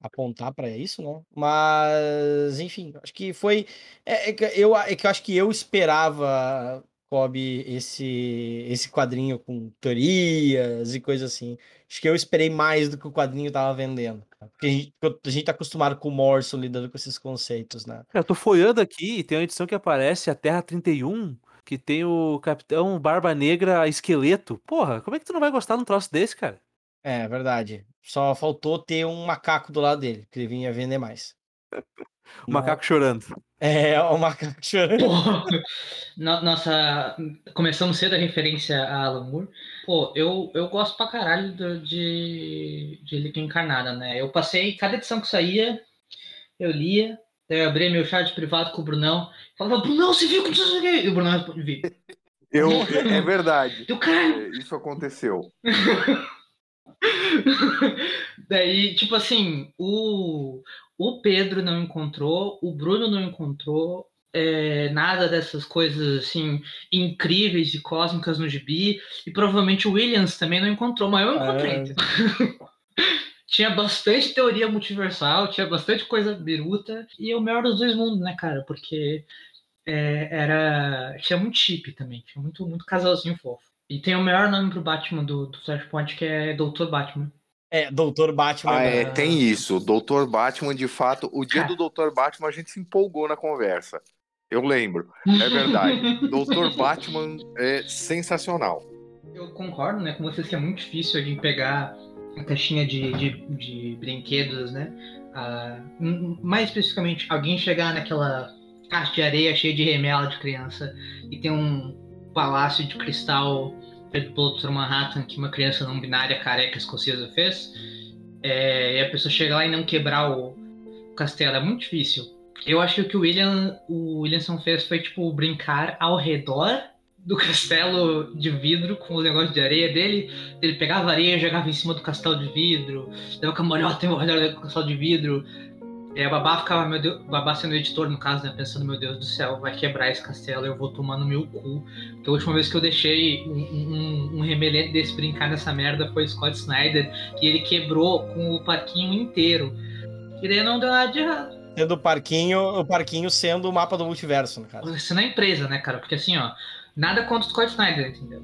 apontar para isso, né? Mas, enfim, acho que foi. É, é, eu, é que eu acho que eu esperava, Kobe, esse, esse quadrinho com teorias e coisas assim. Acho que eu esperei mais do que o quadrinho tava vendendo. Porque a gente, a gente tá acostumado com o Morrison lidando com esses conceitos, né? Eu tô folhando aqui e tem uma edição que aparece a Terra 31 que tem o Capitão Barba Negra Esqueleto. Porra, como é que tu não vai gostar de um troço desse, cara? É, verdade. Só faltou ter um macaco do lado dele, que ele vinha vender mais. o macaco chorando. É, o macaco chorando. Nossa, começamos cedo a referência a Alan Moore. Pô, eu, eu gosto pra caralho do, de, de Liga Encarnada, né? Eu passei, cada edição que saía, eu lia, eu abri meu chat privado com o Brunão. Falava, Brunão, você viu que isso aqui? E o Brunão responde, Eu, é verdade. Eu, cara... Isso aconteceu. Daí, tipo assim, o, o Pedro não encontrou, o Bruno não encontrou é, nada dessas coisas assim incríveis e cósmicas no gibi, e provavelmente o Williams também não encontrou, mas eu encontrei. É. tinha bastante teoria multiversal, tinha bastante coisa biruta, e o melhor dos dois mundos, né, cara? Porque é, era. Tinha muito chip também, tinha muito, muito casalzinho fofo. E tem o melhor nome pro Batman do, do Flashpoint, que é Doutor Batman. É, Doutor Batman. Ah, é, tem isso. Doutor Batman, de fato, o dia do Doutor Batman a gente se empolgou na conversa. Eu lembro. É verdade. Doutor Batman é sensacional. Eu concordo, né, com vocês que é muito difícil de pegar a caixinha de, de, de brinquedos, né? Ah, mais especificamente, alguém chegar naquela caixa de areia cheia de remela de criança e tem um palácio de cristal feito pelo Dr. Manhattan que uma criança não binária careca escocesa fez, é, e a pessoa chega lá e não quebrar o, castelo. É muito difícil. Eu acho que o que o William, o Williamson fez foi, tipo, brincar ao redor do castelo de vidro com o negócio de areia dele. Ele pegava areia jogava em cima do castelo de vidro, dava cambalhota ao redor do castelo de vidro. E a babá ficava, meu Deus, babá sendo editor, no caso, né? Pensando, meu Deus do céu, vai quebrar esse castelo, eu vou tomar no meu cu. Porque a última vez que eu deixei um, um, um remelente desse brincar nessa merda foi Scott Snyder, e ele quebrou com o parquinho inteiro. E daí não deu nada de errado. Sendo o parquinho, o parquinho sendo o mapa do multiverso, no caso. Sendo a empresa, né, cara? Porque assim, ó, nada contra o Scott Snyder, entendeu?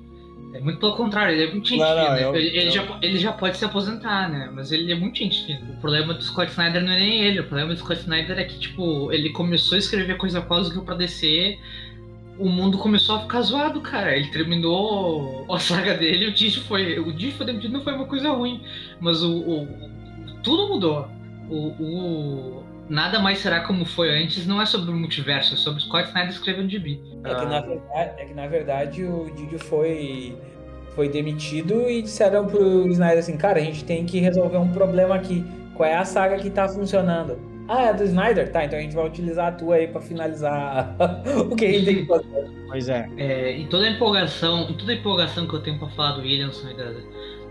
É muito pelo contrário, ele é muito gente fina. Né? Ele, ele, já, ele já pode se aposentar, né? Mas ele é muito gente fina. O problema do Scott Snyder não é nem ele. O problema do Scott Snyder é que, tipo, ele começou a escrever coisa cósmica pra descer. O mundo começou a ficar zoado, cara. Ele terminou a saga dele. O Dish foi. O Dish foi demitido, não foi uma coisa ruim. Mas o. o tudo mudou. O, o, nada mais será como foi antes não é sobre o multiverso, é sobre Scott Snyder escrevendo de bi. É que, na verdade, é que na verdade o Didi foi, foi demitido e disseram pro Snyder assim, cara, a gente tem que resolver um problema aqui. Qual é a saga que tá funcionando? Ah, é do Snyder? Tá, então a gente vai utilizar a tua aí pra finalizar o que a gente tem que fazer. Pois é. é. E toda a empolgação, e toda a empolgação que eu tenho pra falar do Williamson,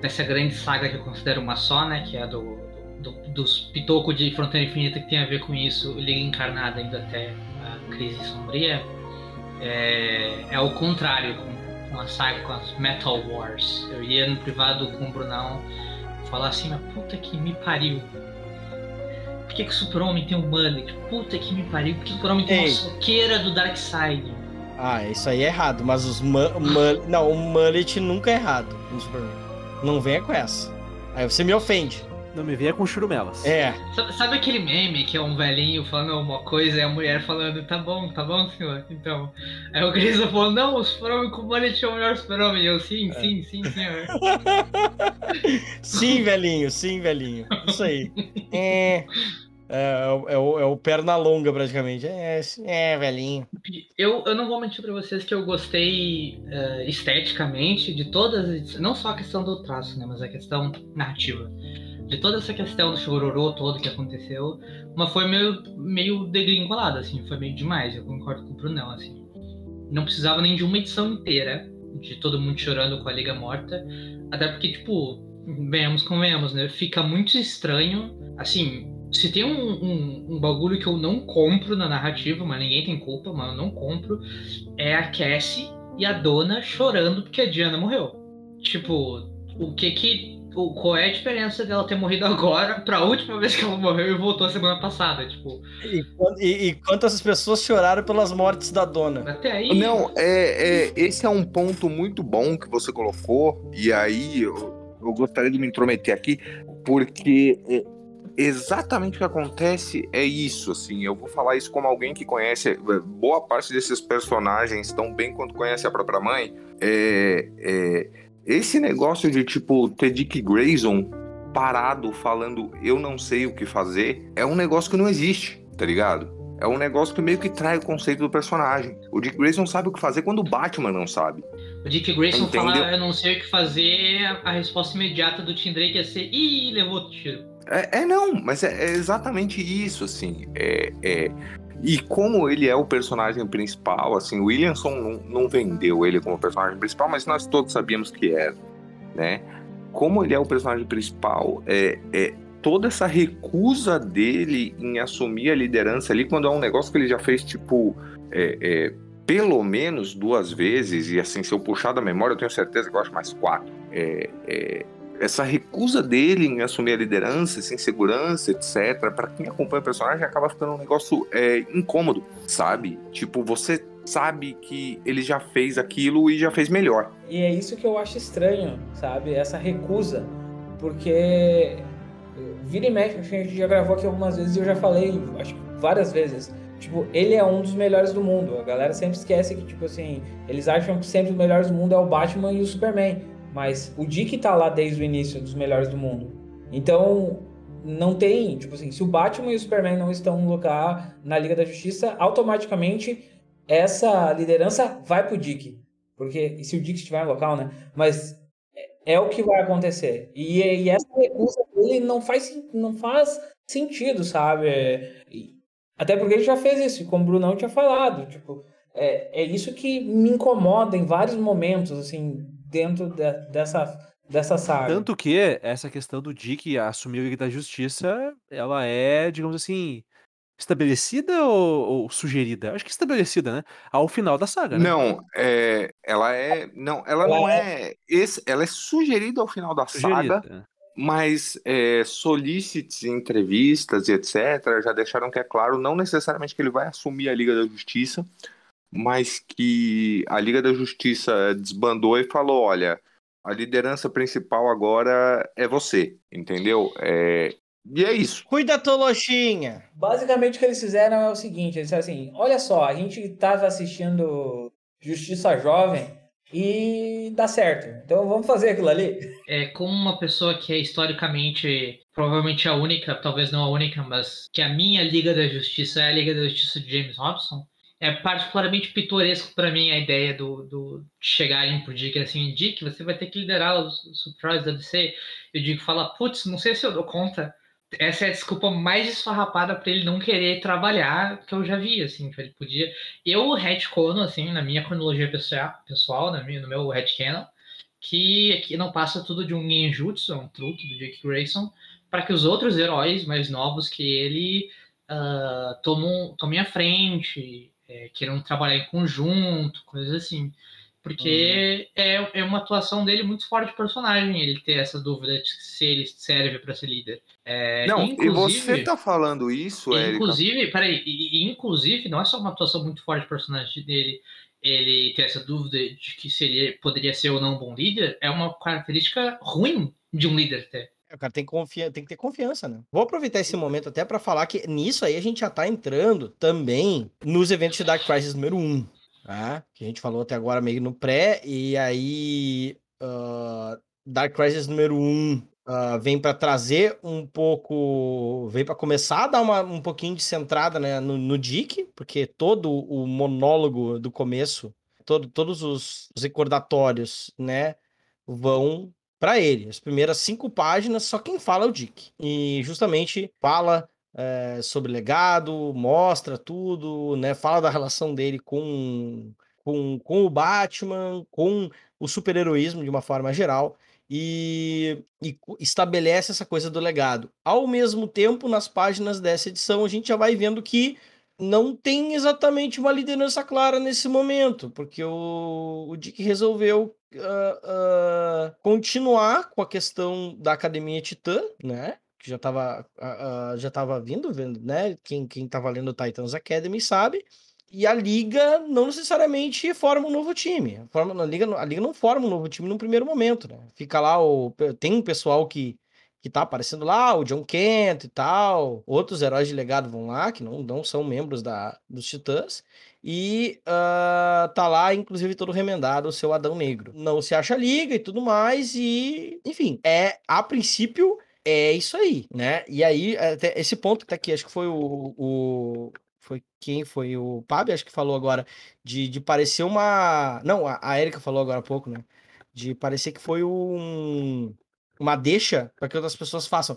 dessa grande saga que eu considero uma só, né? Que é a do do, dos pitocos de Fronteira Infinita que tem a ver com isso, Liga Encarnada ainda até a Crise Sombria, é, é o contrário com, com a saga, com as Metal Wars. Eu ia no privado com o Brunão falar assim, mas puta que me pariu. Por que, que o Super-Homem tem um mullet? Puta que me pariu. Por que o Super-Homem tem uma soqueira do Darkseid? Ah, isso aí é errado, mas os mu Não, o mullet nunca é errado no Superman. Não venha com essa. Aí você me ofende. Não me venha com churumelas. É. Sabe, aquele meme que é um velhinho falando uma coisa e a mulher falando, tá bom, tá bom, senhor? Então. Aí o Grisa falou, não, o super-homem com o mullet é o melhor super-homem. Eu, sim, é. sim, sim, senhor. sim, velhinho, sim, velhinho. Isso aí. É. É, é, o, é o perna longa, praticamente. É, é velhinho. Eu, eu não vou mentir pra vocês que eu gostei uh, esteticamente de todas, não só a questão do traço, né, mas a questão narrativa de toda essa questão do chororô todo que aconteceu, mas foi meio, meio degringolada, assim, foi meio demais, eu concordo com o Brunão, assim. Não precisava nem de uma edição inteira de todo mundo chorando com a Liga Morta, até porque, tipo, venhamos, convenhamos, né, fica muito estranho, assim, se tem um, um, um, bagulho que eu não compro na narrativa, mas ninguém tem culpa, mas eu não compro, é a Cassie e a Dona chorando porque a Diana morreu. Tipo, o que que o, qual é a diferença dela ter morrido agora pra última vez que ela morreu e voltou a semana passada? Tipo. E, e, e quantas pessoas choraram pelas mortes da dona? Até aí. Não, é, é, esse é um ponto muito bom que você colocou, e aí eu, eu gostaria de me intrometer aqui, porque é, exatamente o que acontece é isso, assim, eu vou falar isso como alguém que conhece é, boa parte desses personagens tão bem quanto conhece a própria mãe. É, é, esse negócio de, tipo, ter Dick Grayson parado falando eu não sei o que fazer é um negócio que não existe, tá ligado? É um negócio que meio que trai o conceito do personagem. O Dick Grayson sabe o que fazer quando o Batman não sabe. O Dick Grayson Entendeu? fala eu não sei o que fazer, a resposta imediata do Tim Drake é ser ih, levou o tiro. É, é, não, mas é, é, exatamente isso, assim. É, é, e como ele é o personagem principal, assim, o Williamson não, não, vendeu ele como personagem principal, mas nós todos sabíamos que era, né? Como ele é o personagem principal, é, é toda essa recusa dele em assumir a liderança ali, quando é um negócio que ele já fez, tipo, é, é, pelo menos duas vezes, e assim, se eu puxar da memória, eu tenho certeza que eu acho mais quatro. É, é essa recusa dele em assumir a liderança, essa insegurança, etc., para quem acompanha o personagem, acaba ficando um negócio é, incômodo, sabe? Tipo, você sabe que ele já fez aquilo e já fez melhor. E é isso que eu acho estranho, sabe? Essa recusa. Porque vira e mexe, a gente já gravou aqui algumas vezes e eu já falei, acho que várias vezes. Tipo, ele é um dos melhores do mundo. A galera sempre esquece que, tipo assim, eles acham que sempre os melhores do mundo é o Batman e o Superman. Mas o Dick tá lá desde o início dos melhores do mundo. Então, não tem, tipo assim, se o Batman e o Superman não estão no lugar na Liga da Justiça, automaticamente essa liderança vai pro Dick. Porque se o Dick estiver no local, né? Mas é, é o que vai acontecer. E, e essa recusa dele não faz, não faz sentido, sabe? Até porque ele já fez isso, como o Brunão tinha falado. Tipo, é, é isso que me incomoda em vários momentos, assim, dentro de, dessa, dessa saga. Tanto que essa questão do Dick assumir o Liga da Justiça, ela é, digamos assim, estabelecida ou, ou, sugerida? Acho que estabelecida, né? Ao final da saga, né? Não, é, ela é, não, ela, ela não é, é esse, ela é sugerida ao final da sugerida. saga. Mas é, solicits, entrevistas e etc. já deixaram que é claro, não necessariamente que ele vai assumir a Liga da Justiça, mas que a Liga da Justiça desbandou e falou: olha, a liderança principal agora é você, entendeu? É... E é isso. Cuida, Tolochinha! Basicamente o que eles fizeram é o seguinte: eles disseram assim: olha só, a gente estava assistindo Justiça Jovem e dá certo. Então vamos fazer aquilo ali. É, como uma pessoa que é historicamente, provavelmente a única, talvez não a única, mas que a minha Liga da Justiça é a Liga da Justiça de James Robson é particularmente pitoresco para mim a ideia do, do chegarem pro Dick assim, Dick, você vai ter que liderar os, Surprise da DC. E o Dick fala, putz, não sei se eu dou conta. Essa é a desculpa mais esfarrapada para ele não querer trabalhar que eu já vi, assim, ele podia. Eu retcono, assim, na minha cronologia pessoal, na minha, no meu headcanon, que aqui não passa tudo de um ninjutsu, um truque do Dick Grayson, para que os outros heróis mais novos que ele uh, tomem a frente, é, queiram trabalhar em conjunto, coisas assim. Porque uhum. é, é uma atuação dele muito forte de personagem, ele ter essa dúvida de se ele serve para ser líder. É, não, e você tá falando isso, Inclusive, Érica? peraí, inclusive, não é só uma atuação muito forte de personagem dele, ele ter essa dúvida de que se ele poderia ser ou não um bom líder, é uma característica ruim de um líder até. É, o cara tem que, tem que ter confiança, né? Vou aproveitar esse momento até para falar que nisso aí a gente já tá entrando também nos eventos de Dark Crisis número 1, tá? Que a gente falou até agora meio no pré, e aí uh, Dark Crisis número 1 uh, ah, vem para trazer um pouco, vem para começar a dar uma, um pouquinho de centrada né, no, no Dick, porque todo o monólogo do começo, todo, todos os recordatórios, né, vão para ele. As primeiras cinco páginas, só quem fala é o Dick. E justamente fala é, sobre legado, mostra tudo, né? Fala da relação dele com, com, com o Batman, com o super-heroísmo de uma forma geral. E, e, estabelece essa coisa do legado. Ao mesmo tempo, nas páginas dessa edição, a gente já vai vendo que não tem exatamente uma liderança clara nesse momento, porque o, o Dick resolveu uh, uh, continuar com a questão da Academia Titã, né? Que já estava uh, já tava vindo, vendo, né? Quem, quem tava lendo Titans Academy sabe. E a Liga não necessariamente forma um novo time. Forma, a, Liga, a Liga não forma um novo time no primeiro momento, né? Fica lá o. Tem um pessoal que que tá aparecendo lá, o John Kent e tal, outros heróis de legado vão lá, que não, não são membros da, dos Titãs, e uh, tá lá, inclusive, todo remendado o seu Adão Negro. Não se acha liga e tudo mais, e enfim, é a princípio é isso aí, né? E aí, até esse ponto que tá aqui, acho que foi o, o foi quem foi o Pab, acho que falou agora, de, de parecer uma. Não, a, a Erika falou agora há pouco, né? De parecer que foi um uma deixa para que outras pessoas façam.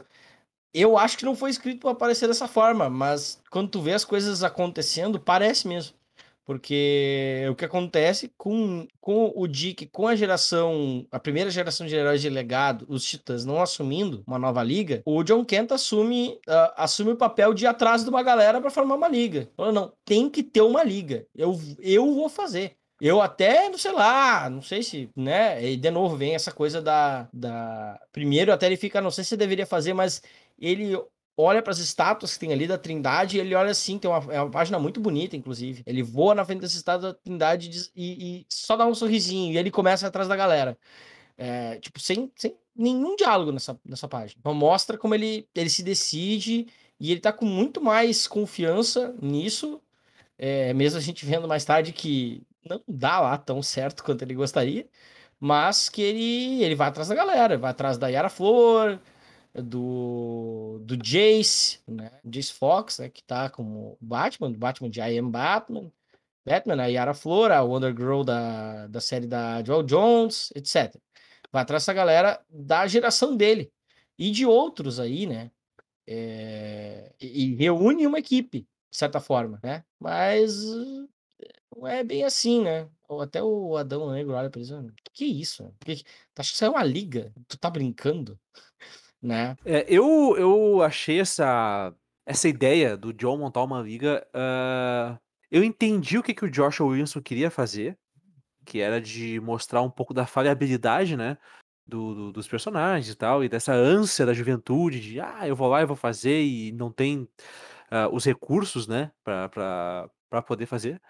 Eu acho que não foi escrito para aparecer dessa forma, mas quando tu vê as coisas acontecendo, parece mesmo. Porque o que acontece com, com o Dick, com a geração, a primeira geração de heróis de legado, os Titãs não assumindo uma nova liga, o John Kent assume, uh, assume o papel de ir atrás de uma galera para formar uma liga. Falou, não, tem que ter uma liga. Eu, eu vou fazer. Eu até, não sei lá, não sei se, né? E de novo vem essa coisa da, da. Primeiro, até ele fica, não sei se deveria fazer, mas ele olha para as estátuas que tem ali da Trindade e ele olha assim, tem uma, é uma página muito bonita, inclusive. Ele voa na frente das estátuas da Trindade e, e, só dá um sorrisinho e ele começa atrás da galera. É, tipo, sem, sem nenhum diálogo nessa, nessa página. Então mostra como ele, ele se decide e ele tá com muito mais confiança nisso. É, mesmo a gente vendo mais tarde que não dá lá tão certo quanto ele gostaria, mas que ele, ele vai atrás da galera, vai atrás da Yara Flor, do, do Jace, né? Jace Fox, né? Que tá como Batman, Batman de I Am Batman, Batman, a Yara Flor, a Wonder Girl da, da série da Joel Jones, etc. Vai atrás dessa galera da geração dele e de outros aí, né? É, e, reúne uma equipe, de certa forma, né? Mas é bem assim, né? Ou até o Adão Negro olha pra isso. Que isso? Que, tu acha que isso é uma liga? Tu tá brincando? né? É, eu, eu achei essa, essa ideia do John montar uma liga. Uh, eu entendi o que, que o Joshua Williamson queria fazer, que era de mostrar um pouco da falhabilidade, né? Do, do, dos personagens e tal, e dessa ânsia da juventude de ah, eu vou lá e vou fazer, e não tem uh, os recursos, né, pra poder fazer.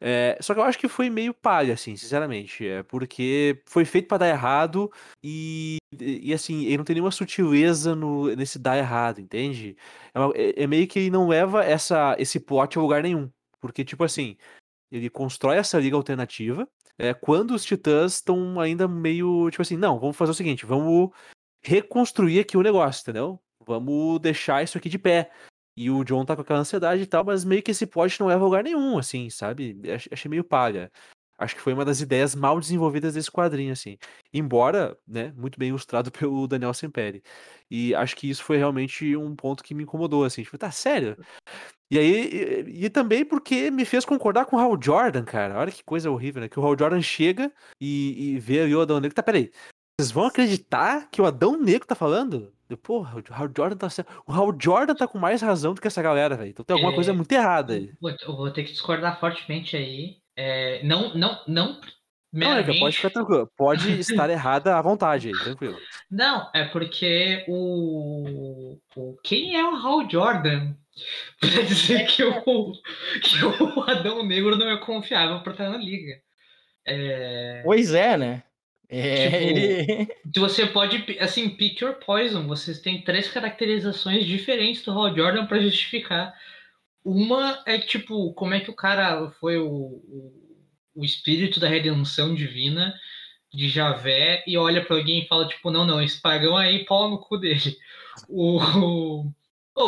É, só que eu acho que foi meio palha, assim, sinceramente. É, porque foi feito para dar errado e, e, assim, ele não tem nenhuma sutileza no, nesse dar errado, entende? É, uma, é, é, meio que ele não leva essa, esse plot a lugar nenhum. Porque, tipo assim, ele constrói essa liga alternativa é, quando os titãs estão ainda meio, tipo assim, não, vamos fazer o seguinte, vamos reconstruir aqui o negócio, entendeu? Vamos deixar isso aqui de pé. E o John tá com aquela ansiedade e tal, mas meio que esse plot não a lugar nenhum, assim, sabe? Achei meio palha. Acho que foi uma das ideias mal desenvolvidas desse quadrinho, assim. Embora, né, muito bem ilustrado pelo Daniel Semperi. E acho que isso foi realmente um ponto que me incomodou, assim. Tipo, tá sério? E aí, e, e, também porque me fez concordar com o Hal Jordan, cara. Olha que coisa horrível, né? Que o Hal Jordan chega e, e vê o Adão Negro. Tá, peraí. Vocês vão acreditar que o Adão Negro tá falando? Porra, o Hal Jordan tá O Hal Jordan tá com mais razão do que essa galera, velho. Então tem alguma é... coisa muito errada aí. Eu vou ter que discordar fortemente aí. É... Não, não, não. Meramente... Não, pode ficar tranquilo. Pode estar errada à vontade aí, tranquilo. Não, é porque o. o... Quem é o Hal Jordan? Pra dizer que o, que o Adão Negro não é confiável pra estar na liga. É... Pois é, né? É, tipo, ele... Você pode, assim, pick your poison. Vocês têm três caracterizações diferentes do Hal Jordan para justificar. Uma é, tipo, como é que o cara foi o, o, o espírito da redenção divina de Javé e olha para alguém e fala, tipo, não, não, esse pagão aí, pau no cu dele. O,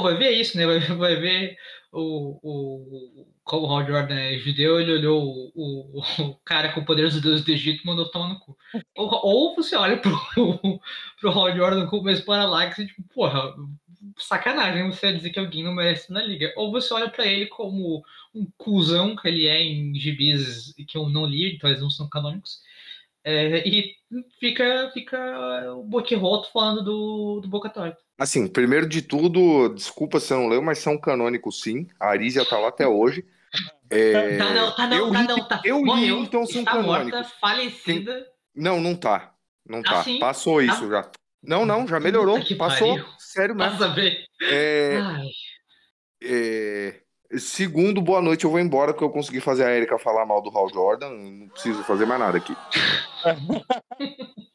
vai ver isso, né? Vai, vai ver o, o, como o Hal Jordan é judeu, ele olhou o, o, o cara com o poder dos deuses do Egito e mandou tomar no cu. Ou, ou você olha pro, pro Hal Jordan como esse paralaxe e tipo, porra, sacanagem você dizer que alguém não merece na liga. Ou você olha para ele como um cuzão que ele é em gibis que eu não li, então eles não são canônicos. É, e fica, fica o boquirroto falando do, do Boca Torta. Assim, primeiro de tudo, desculpa se eu não leu, mas são canônicos sim. A Arisia tá lá até hoje. É... Tá não, tá não, eu tá não, tá. Eu Morreu, li, então são canônicos. Morta, falecida. Quem... Não, não tá. Não tá. Assim? Passou tá. isso já. Não, não, já melhorou. Passou. Pariu. Sério mesmo. Passa bem. É... é... Segundo, boa noite, eu vou embora, porque eu consegui fazer a Erika falar mal do Hal Jordan. Não preciso fazer mais nada aqui.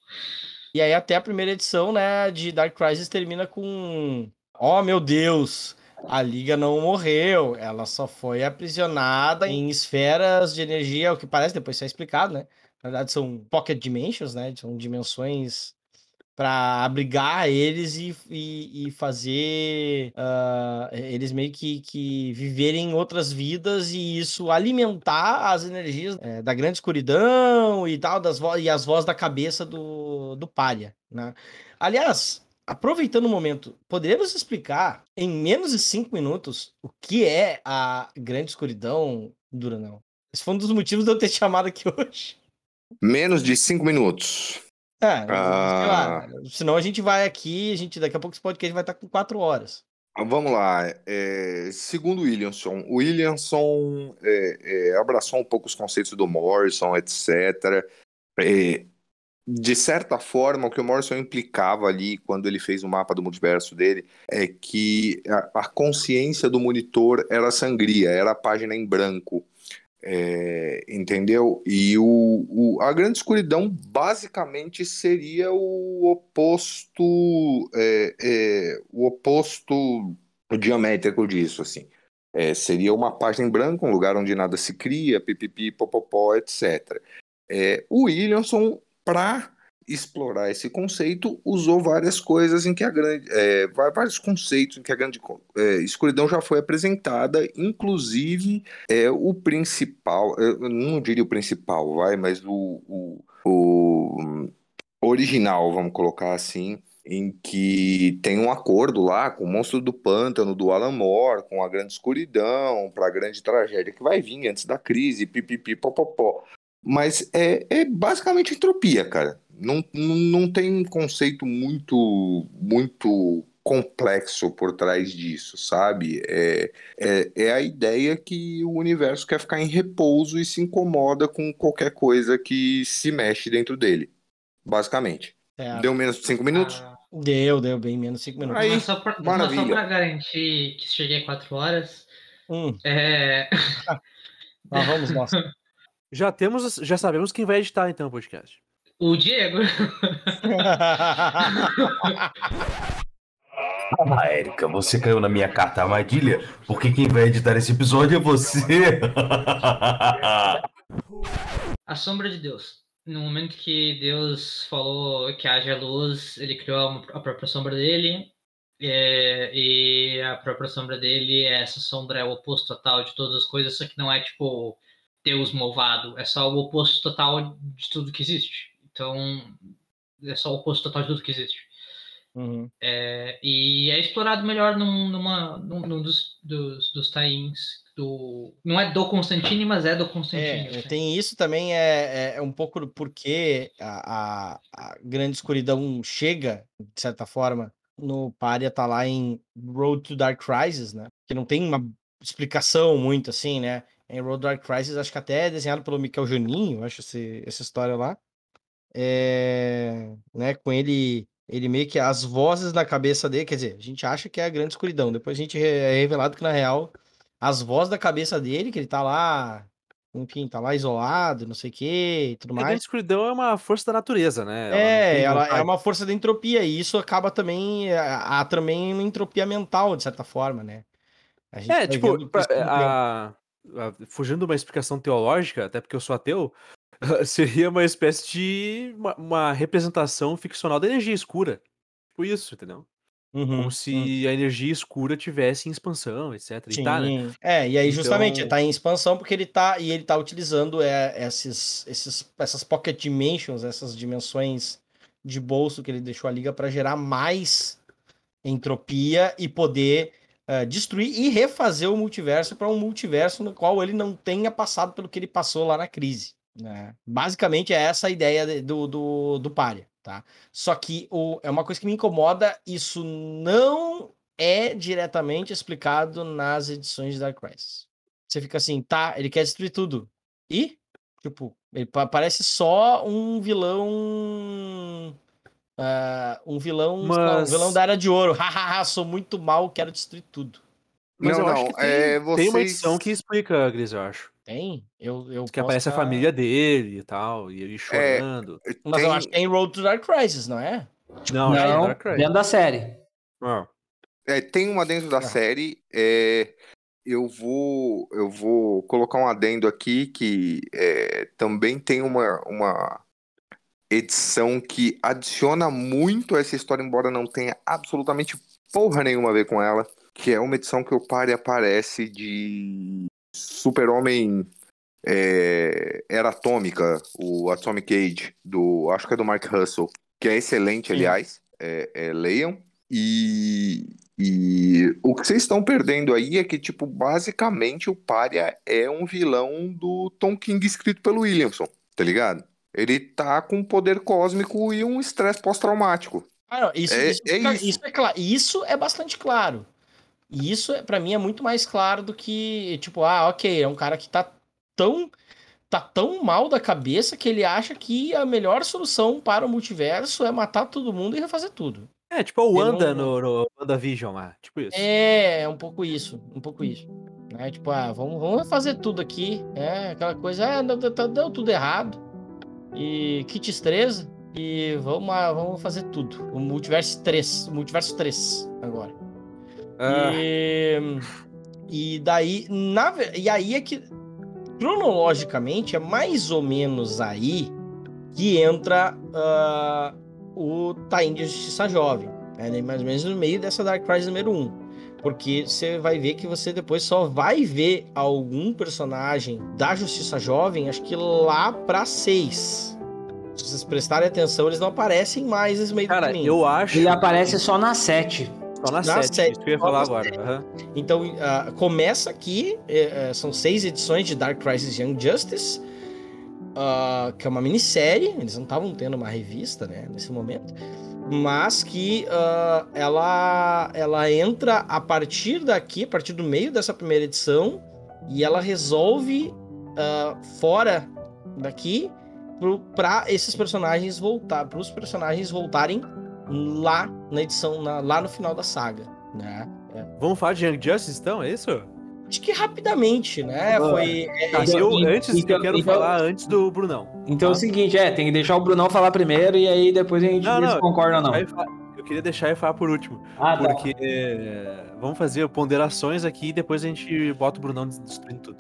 e aí, até a primeira edição, né, de Dark Crisis termina com. Oh, meu Deus! A liga não morreu, ela só foi aprisionada em esferas de energia, o que parece, depois isso é explicado, né? Na verdade, são pocket dimensions, né? São dimensões para abrigar eles e, e, e fazer uh, eles meio que, que viverem outras vidas e isso alimentar as energias é, da grande escuridão e tal, das e as vozes da cabeça do, do palha, né? Aliás, aproveitando o momento, poderíamos explicar em menos de cinco minutos o que é a grande escuridão, Duranão? Esse foi um dos motivos de eu ter te chamado aqui hoje. Menos de cinco minutos. É, ah... sei lá. Senão a gente vai aqui, a gente daqui a pouco esse podcast vai estar com quatro horas. Vamos lá. É, segundo Williamson, o Williamson é, é, abraçou um pouco os conceitos do Morrison, etc. De certa forma, o que o Morrison implicava ali quando ele fez o mapa do multiverso dele é que a, a consciência do monitor era sangria, era a página em branco. É, entendeu? E o, o, a grande escuridão basicamente seria o oposto, é, é, o oposto diamétrico disso, assim. É, seria uma página em branco, um lugar onde nada se cria, pipipi, popopó, etc. É, o Williamson, para explorar esse conceito, usou várias coisas em que a grande. É, vários conceitos em que a grande é, escuridão já foi apresentada, inclusive é, o principal, não diria o principal, vai, mas o, o, o original, vamos colocar assim, em que tem um acordo lá com o monstro do pântano do Alan Moore, com a grande escuridão, para a grande tragédia que vai vir antes da crise, pipipi, popopó. Mas é, é basicamente entropia, cara não, não tem um conceito muito, muito complexo por trás disso, sabe? É, é, é, a ideia que o universo quer ficar em repouso e se incomoda com qualquer coisa que se mexe dentro dele, basicamente. É. Deu menos de cinco minutos? Ah, deu, deu bem menos de cinco minutos. Aí, mas só pra, maravilha. só pra garantir que cheguei quatro horas, hum. é... ah, vamos nós. Já temos, já sabemos quem vai editar então o podcast. O Diego. Ah, Érica, você caiu na minha carta armadilha, porque quem vai editar esse episódio é você. A sombra de Deus. No momento que Deus falou que haja luz, ele criou a própria sombra dele. É, e a própria sombra dele, essa sombra é o oposto total de todas as coisas, só que não é tipo Deus malvado, é só o oposto total de tudo que existe. Então, é só o oposto total de tudo que existe. Uhum. É, e é explorado melhor num, numa, num, num dos, dos, dos tains do. Não é do Constantine, mas é do Constantine. É, tem isso também, é, é, é um pouco do porquê a, a, a, grande escuridão chega, de certa forma, no Paria tá lá em Road to Dark Crisis, né? Que não tem uma explicação muito assim, né? Em Road Dark Crisis, acho que até é desenhado pelo Michael Juninho, acho esse, essa história lá é, né, com ele, ele meio que as vozes na cabeça dele, quer dizer, a gente acha que é a grande escuridão, depois a gente é revelado que na real as vozes da cabeça dele, que ele tá lá, enfim, tá lá isolado, não sei o que e tudo mais. A grande escuridão é uma força da natureza, né? Ela é, ela é uma força da entropia e isso acaba também, há também uma entropia mental, de certa forma, né? é, tipo, pra, a, a, fugindo de uma explicação teológica, até porque eu sou ateu, Seria uma espécie de uma, uma representação ficcional da energia escura. Tipo isso, entendeu? Uhum, Como se uhum. a energia escura tivesse em expansão, etc. Sim. E tá, né? É, e aí justamente então... tá em expansão porque ele tá e ele tá utilizando é, esses, esses, essas pocket dimensions, essas dimensões de bolso que ele deixou a liga para gerar mais entropia e poder uh, destruir e refazer o multiverso para um multiverso no qual ele não tenha passado pelo que ele passou lá na crise. Né? Basicamente é essa a ideia do, do, do Pária, tá? Só que o, é uma coisa que me incomoda, isso não é diretamente explicado nas edições de Dark Crisis. Você fica assim, tá, ele quer destruir tudo. E, tipo, ele parece só um vilão... Uh, um vilão Mas... não, um vilão da Era de Ouro. Hahaha, sou muito mal, quero destruir tudo. Mas não, eu não, acho que tem, é, vocês... tem uma edição que explica, Gris, eu acho. Tem? Eu, eu que aparece a família dele e tal, e ele é, chorando. É, Mas eu acho que tem Road to Dark Crisis, não é? Não, não é Dark Crisis. dentro da série. Ah. É, tem uma dentro da ah. série. É, eu vou eu vou colocar um adendo aqui que é, também tem uma, uma edição que adiciona muito a essa história, embora não tenha absolutamente porra nenhuma a ver com ela, que é uma edição que o Pare aparece de Super-Homem é, Era Atômica, o Atomic Age, do, acho que é do Mark Russell, que é excelente, aliás, é, é, leiam. E, e o que vocês estão perdendo aí é que, tipo, basicamente o Pária é um vilão do Tom King escrito pelo Williamson, tá ligado? Ele tá com poder cósmico e um estresse pós-traumático. Ah, não, isso, é, isso, é isso. isso, é claro. Isso é bastante claro. E isso, para mim, é muito mais claro do que, tipo, ah, ok, é um cara que tá tão tá tão mal da cabeça que ele acha que a melhor solução para o multiverso é matar todo mundo e refazer tudo. É, tipo o Wanda não... no, no WandaVision lá, tipo isso. É, é um pouco isso, um pouco isso. É, tipo, ah, vamos, vamos fazer tudo aqui. É, aquela coisa, é, deu, deu, deu tudo errado. E kit estresa. E vamos, vamos fazer tudo. O multiverso 3. O multiverso 3 agora. Ah. E, e daí, na, e aí é que cronologicamente é mais ou menos aí que entra uh, o Taim de Justiça Jovem. Né? Mais ou menos no meio dessa Dark Crisis número 1. Porque você vai ver que você depois só vai ver algum personagem da Justiça Jovem, acho que lá pra 6. Se vocês prestarem atenção, eles não aparecem mais nesse meio Cara, do caminho. eu acho. Ele aparece só na 7. Só na, na 7, 7 isso que eu ia falar agora. Uhum. Então, uh, começa aqui, uh, são seis edições de Dark Crisis Young Justice, uh, que é uma minissérie, eles não estavam tendo uma revista, né, nesse momento, mas que ela, ela entra a partir daqui, a partir do meio dessa primeira edição, e ela resolve fora daqui para esses personagens voltar, para os personagens voltarem lá na edição, na, lá no final da saga, né? É. Vamos falar de Young Justice então, é isso? Acho que rapidamente, né? Foi. É, tá, eu, antes, então, eu quero então, falar antes do Brunão. Então tá? é o tá? seguinte, é, tem que deixar o Brunão falar primeiro e aí depois a gente não, não, concorda ou não. Eu queria deixar ele falar por último. Ah, porque tá. vamos fazer ponderações aqui e depois a gente bota o Brunão destruindo tudo.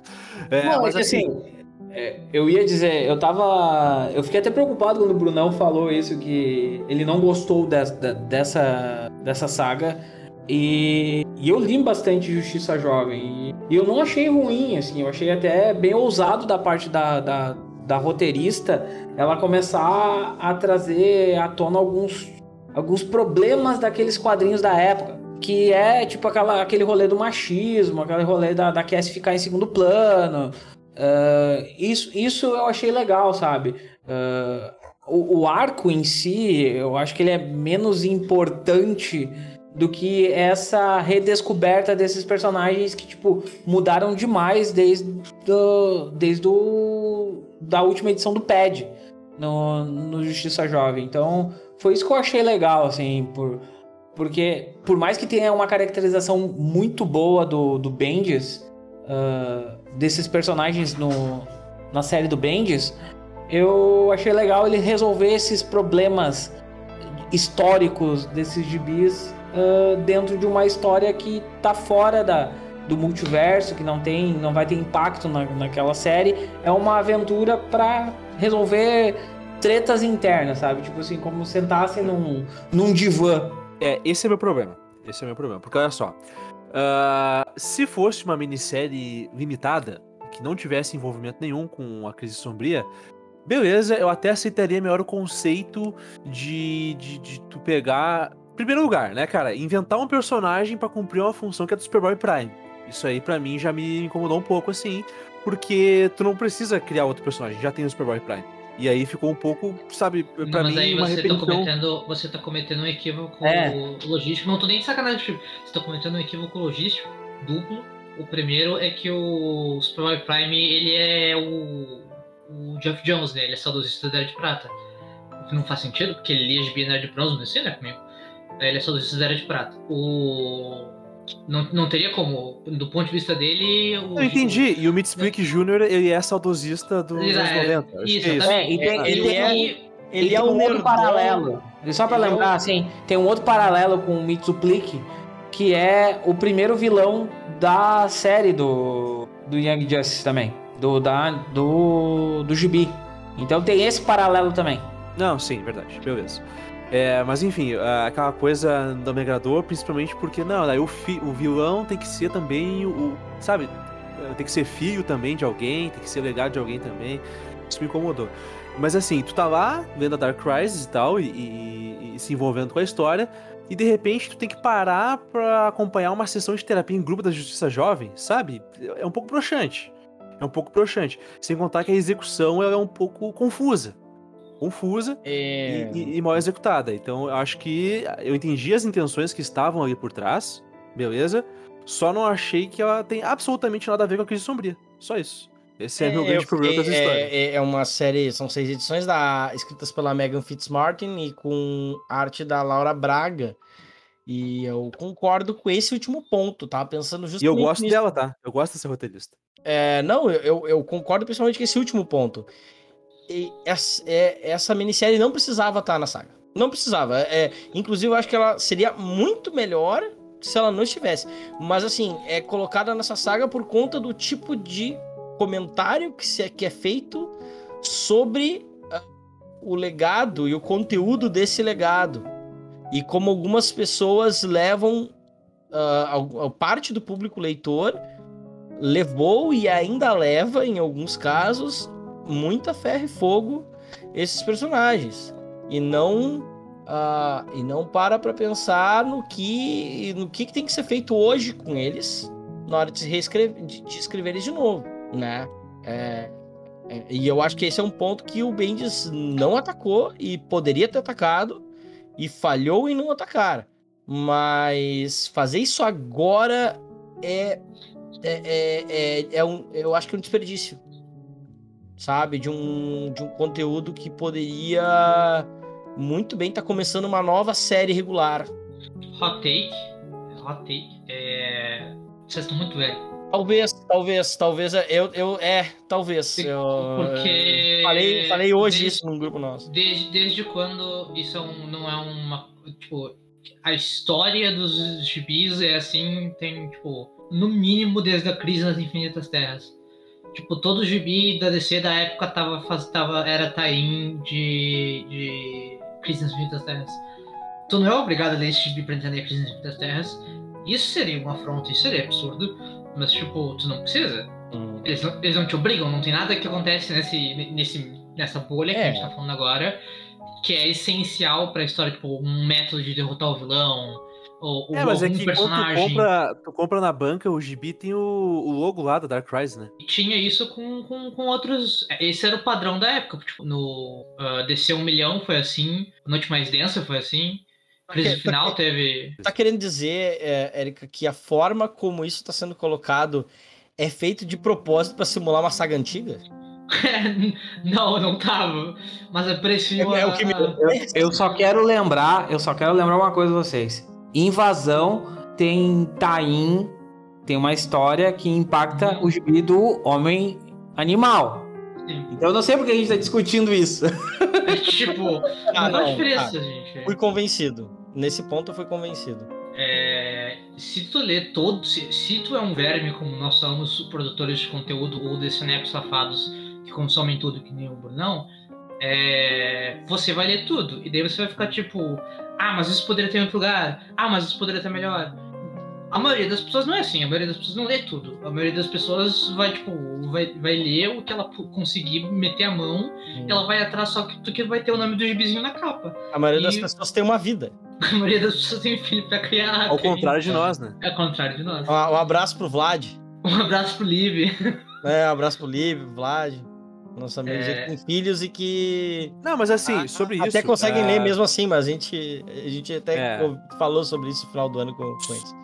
É, não, mas assim, assim é, eu ia dizer, eu tava. Eu fiquei até preocupado quando o Brunão falou isso, que ele não gostou de, de, dessa, dessa saga. E, e, eu li bastante Justiça Jovem. E, eu não achei ruim, assim, eu achei até bem ousado da parte da, da, da roteirista ela começar a, a trazer à tona alguns, alguns problemas daqueles quadrinhos da época que é tipo aquela, aquele rolê do machismo, aquele rolê da, da Cass ficar em segundo plano, Uh, isso, isso eu achei legal, sabe? Uh, o, o, arco em si, eu acho que ele é menos importante do que essa redescoberta desses personagens que, tipo, mudaram demais desde, do, desde o, da última edição do PED no, no Justiça Jovem. Então, foi isso que eu achei legal, assim, por, porque por mais que tenha uma caracterização muito boa do, do Bendis, uh, desses personagens no, na série do Bendis, eu achei legal ele resolver esses problemas históricos desses gibis dentro de uma história que tá fora da, do multiverso, que não tem, não vai ter impacto na, naquela série. É uma aventura para resolver tretas internas, sabe? Tipo assim, como sentassem num, num divã. É, esse é meu problema. Esse é meu problema. Porque olha só. Uh, se fosse uma minissérie limitada, que não tivesse envolvimento nenhum com a crise sombria, beleza, eu até aceitaria melhor o conceito de, de, de tu pegar. Primeiro lugar, né, cara? Inventar um personagem para cumprir uma função que é do Superboy Prime. Isso aí para mim já me incomodou um pouco assim, porque tu não precisa criar outro personagem, já tem o Superboy Prime. E aí ficou um pouco, sabe, pra não, mas mim, aí uma você repetição... tá cometendo, você tá cometendo um equívoco é. logístico. Não tô nem de sacanagem, você tá cometendo um equívoco logístico duplo. O primeiro é que o Superboy Prime, ele é o, o Jeff Jones, né? Ele é saudosista da Era de Prata. O que não faz sentido, porque ele lia de Era de Bronze, não sei, né, comigo. Ele é saudosista da Era de Prata. O não, não teria como, do ponto de vista dele. O, eu entendi. E o Mitsubiki Jr., ele é saudosista dos anos é, 90. Isso, isso. É, e tem, ele, é, ele, ele é um outro paralelo. E só pra lembrar, assim, tem um outro paralelo com o Mitsubiki, que é o primeiro vilão da série do, do Young Justice também. Do, da, do, do Gibi. Então tem esse paralelo também. Não, sim, verdade. Beleza. É, mas enfim, aquela coisa não me agradou, principalmente porque, não, daí o, fi, o vilão tem que ser também o. Sabe? Tem que ser filho também de alguém, tem que ser legado de alguém também. Isso me incomodou. Mas assim, tu tá lá vendo a Dark Crisis e tal, e, e, e se envolvendo com a história, e de repente tu tem que parar pra acompanhar uma sessão de terapia em grupo da Justiça Jovem, sabe? É um pouco broxante. É um pouco broxante. Sem contar que a execução é um pouco confusa confusa é... e, e, mal executada. Então, eu acho que eu entendi as intenções que estavam ali por trás, beleza? Só não achei que ela tem absolutamente nada a ver com a crise sombria. Só isso. Esse é, É, meu eu grande problema com essa fiquei- história. é, é- é uma série, são seis edições da, escritas pela Megan Fitzmartin e com arte da Laura Braga. E eu concordo com esse último ponto, tá? Pensando justamente E eu gosto nisso. dela, tá? Eu gosto dessa roteirista. É, não, eu, eu, eu concordo principalmente com esse último ponto. Essa, é, essa minissérie não precisava estar na saga. Não precisava. É, inclusive, eu acho que ela seria muito melhor se ela não estivesse. Mas, assim, é colocada nessa saga por conta do tipo de comentário que, se, que é feito sobre ah, o legado e o conteúdo desse legado. E como algumas pessoas levam al- parte do público leitor levou e ainda leva, em alguns casos, muita ferro e fogo esses personagens. E não ah, e não para pra pensar no que no que, que tem que ser feito hoje com eles na hora de, reescrever, de, de escrever eles de novo, né? É, é, e eu acho que esse é um ponto que o Bendis não atacou e poderia ter atacado e falhou em não atacar. Mas fazer isso agora é é, é, é, é um, eu acho que é um desperdício, sabe? De um, de um conteúdo que poderia muito bem estar começando uma nova série regular. Hot take. Hot take. É... Vocês estão muito velhos. Talvez, talvez, talvez, eu, eu é, talvez. Eu, Porque- falei, falei hoje Desde- isso num grupo nosso. Desde, desde quando isso é um- não é uma. Tipo, a história dos gibis é assim, tem, tipo, no mínimo desde a crise nas Infinitas Terras. Tipo, todo gibi da DC da época tava, faz, tava, era tie-in de, de Crise nas Infinitas Terras. Tu não é obrigado a ler esse gibi pra entender Crise nas Infinitas Terras. Isso seria uma afronta, isso seria absurdo. Mas, tipo, tu não precisa. Hum. Eles não, eles não te obrigam, não tem nada que acontece nesse, nesse, nessa bolha que É. a gente tá falando agora que é essencial pra história, tipo, um método de derrotar o vilão, ou, É, mas é que quando tu personagem. compra, tu compra na banca, o gibi tem o, o logo lá da Dark Rise, né? Tinha isso com, com, com outros. Esse era o padrão da época. Tipo, no uh, DC 1 milhão foi assim, Noite Mais Densa foi assim, Crise Ok, Final ok. teve. Tá querendo dizer, é, Érica, que a forma como isso tá sendo colocado é feito de propósito pra simular uma saga antiga? não, não tava. Mas aprecio. É, é o que me- a- Eu só quero lembrar, eu só quero lembrar uma coisa a vocês. Invasão tem Taim, tem uma história que impacta o gibi do homem animal. Sim. Então eu não sei porque a gente tá discutindo isso. tipo, Ah, não não, diferença, tá. gente. Fui convencido. Nesse ponto eu fui convencido. É, se tu lê todo, se, se tu é um verme como nós somos produtores de conteúdo ou decenecos safados que consomem tudo que nem o Brunão, é, você vai ler tudo. E daí você vai ficar tipo, ah, mas isso poderia ter em outro lugar. Ah, mas isso poderia ter melhor. A maioria das pessoas não é assim, a maioria das pessoas não lê tudo. A maioria das pessoas vai, tipo, vai, vai ler o que ela conseguir meter a mão, e ela vai atrás só que, do que vai ter o nome do gibizinho na capa. A maioria das E- pessoas tem uma vida. A maioria das pessoas tem filho pra criar. Ao tem- contrário de nós, né? É ao contrário de nós. Um, um abraço pro Vlad. Um abraço pro Liv. É, um abraço pro Liv, Vlad. Nossos amigos É. que têm filhos e que Não, mas assim, sobre até isso. conseguem ah, ler mesmo assim, mas a gente, a gente até É. falou sobre isso no final do ano com, com eles.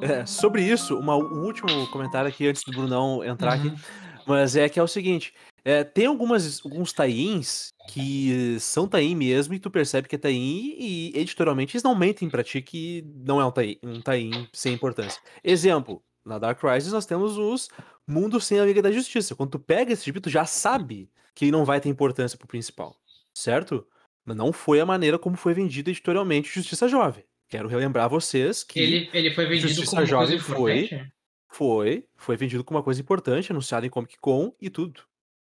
é, sobre isso, uma- um último comentário aqui antes do Brunão entrar Uhum. aqui. Mas é que é o seguinte: é, tem algumas, alguns tains que são tain mesmo, e tu percebe que é tain, e editorialmente eles não mentem pra ti que não é um tain, um tain sem importância. Exemplo, na Dark Crisis nós temos os Mundos sem a Liga da Justiça. Quando tu pega esse gibi, tu já sabe que ele não vai ter importância pro principal, certo? Mas não foi a maneira como foi vendido editorialmente Justiça Jovem. Quero relembrar vocês que Ele, ele foi vendido Justiça como uma coisa Jovem foi- importante. foi, foi vendido como uma coisa importante, anunciado em Comic Con e tudo,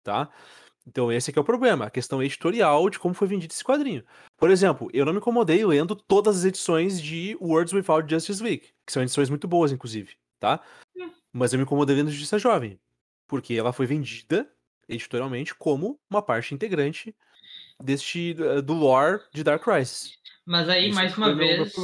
tá? Então esse aqui é o problema, a questão editorial de como foi vendido esse quadrinho. Por exemplo, eu não me incomodei lendo todas as edições de Words Without Justice League, que são edições muito boas, inclusive, tá? Mas eu me incomodei lendo Justiça Jovem, porque ela foi vendida editorialmente como uma parte integrante deste eh, do lore de Dark Crisis. Mas aí, Isso mais uma vez.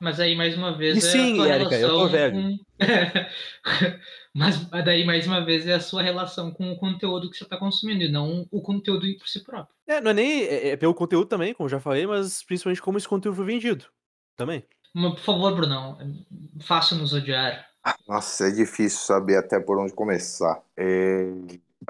Mas aí, mais uma vez. E é sim, a tua Érica, eu tô velho. com- mas daí, mais uma vez, é a sua relação com o conteúdo que você está consumindo, e não o conteúdo por si próprio. É, não é nem é, é pelo conteúdo também, como eu já falei, mas principalmente como esse conteúdo foi vendido também. Mas, por favor, Brunão, faça-nos odiar. Nossa, é difícil saber até por onde começar. É,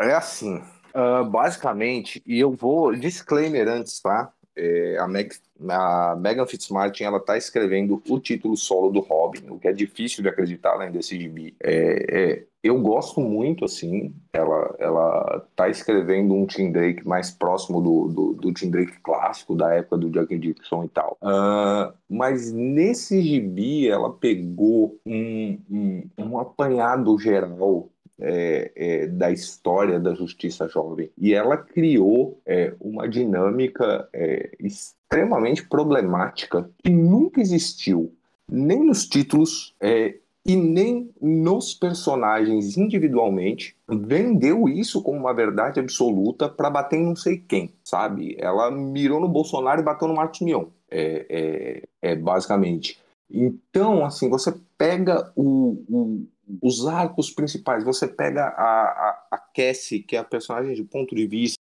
é assim, uh, basicamente, e eu vou disclaimer antes, tá? É, a, Meg, a Megan Fitzmartin ela tá escrevendo o título solo do Robin, o que é difícil de acreditar além desse gibi. É, é, eu gosto muito, assim, ela, ela tá escrevendo um Tim Drake mais próximo do, do, do Tim Drake clássico, da época do Jack Dixon e tal. Uh, mas nesse gibi ela pegou um, um, um apanhado geral é, é, da história da justiça jovem. E ela criou é, uma dinâmica é, extremamente problemática que nunca existiu, nem nos títulos é, e nem nos personagens individualmente. Vendeu isso como uma verdade absoluta para bater em não sei quem, sabe? Ela mirou no Bolsonaro e bateu no Marcos Mion. É, é, é, basicamente. Então, assim, você pega o, o, os arcos principais. Você pega a, a, a Cassie, que é a personagem de ponto de vista.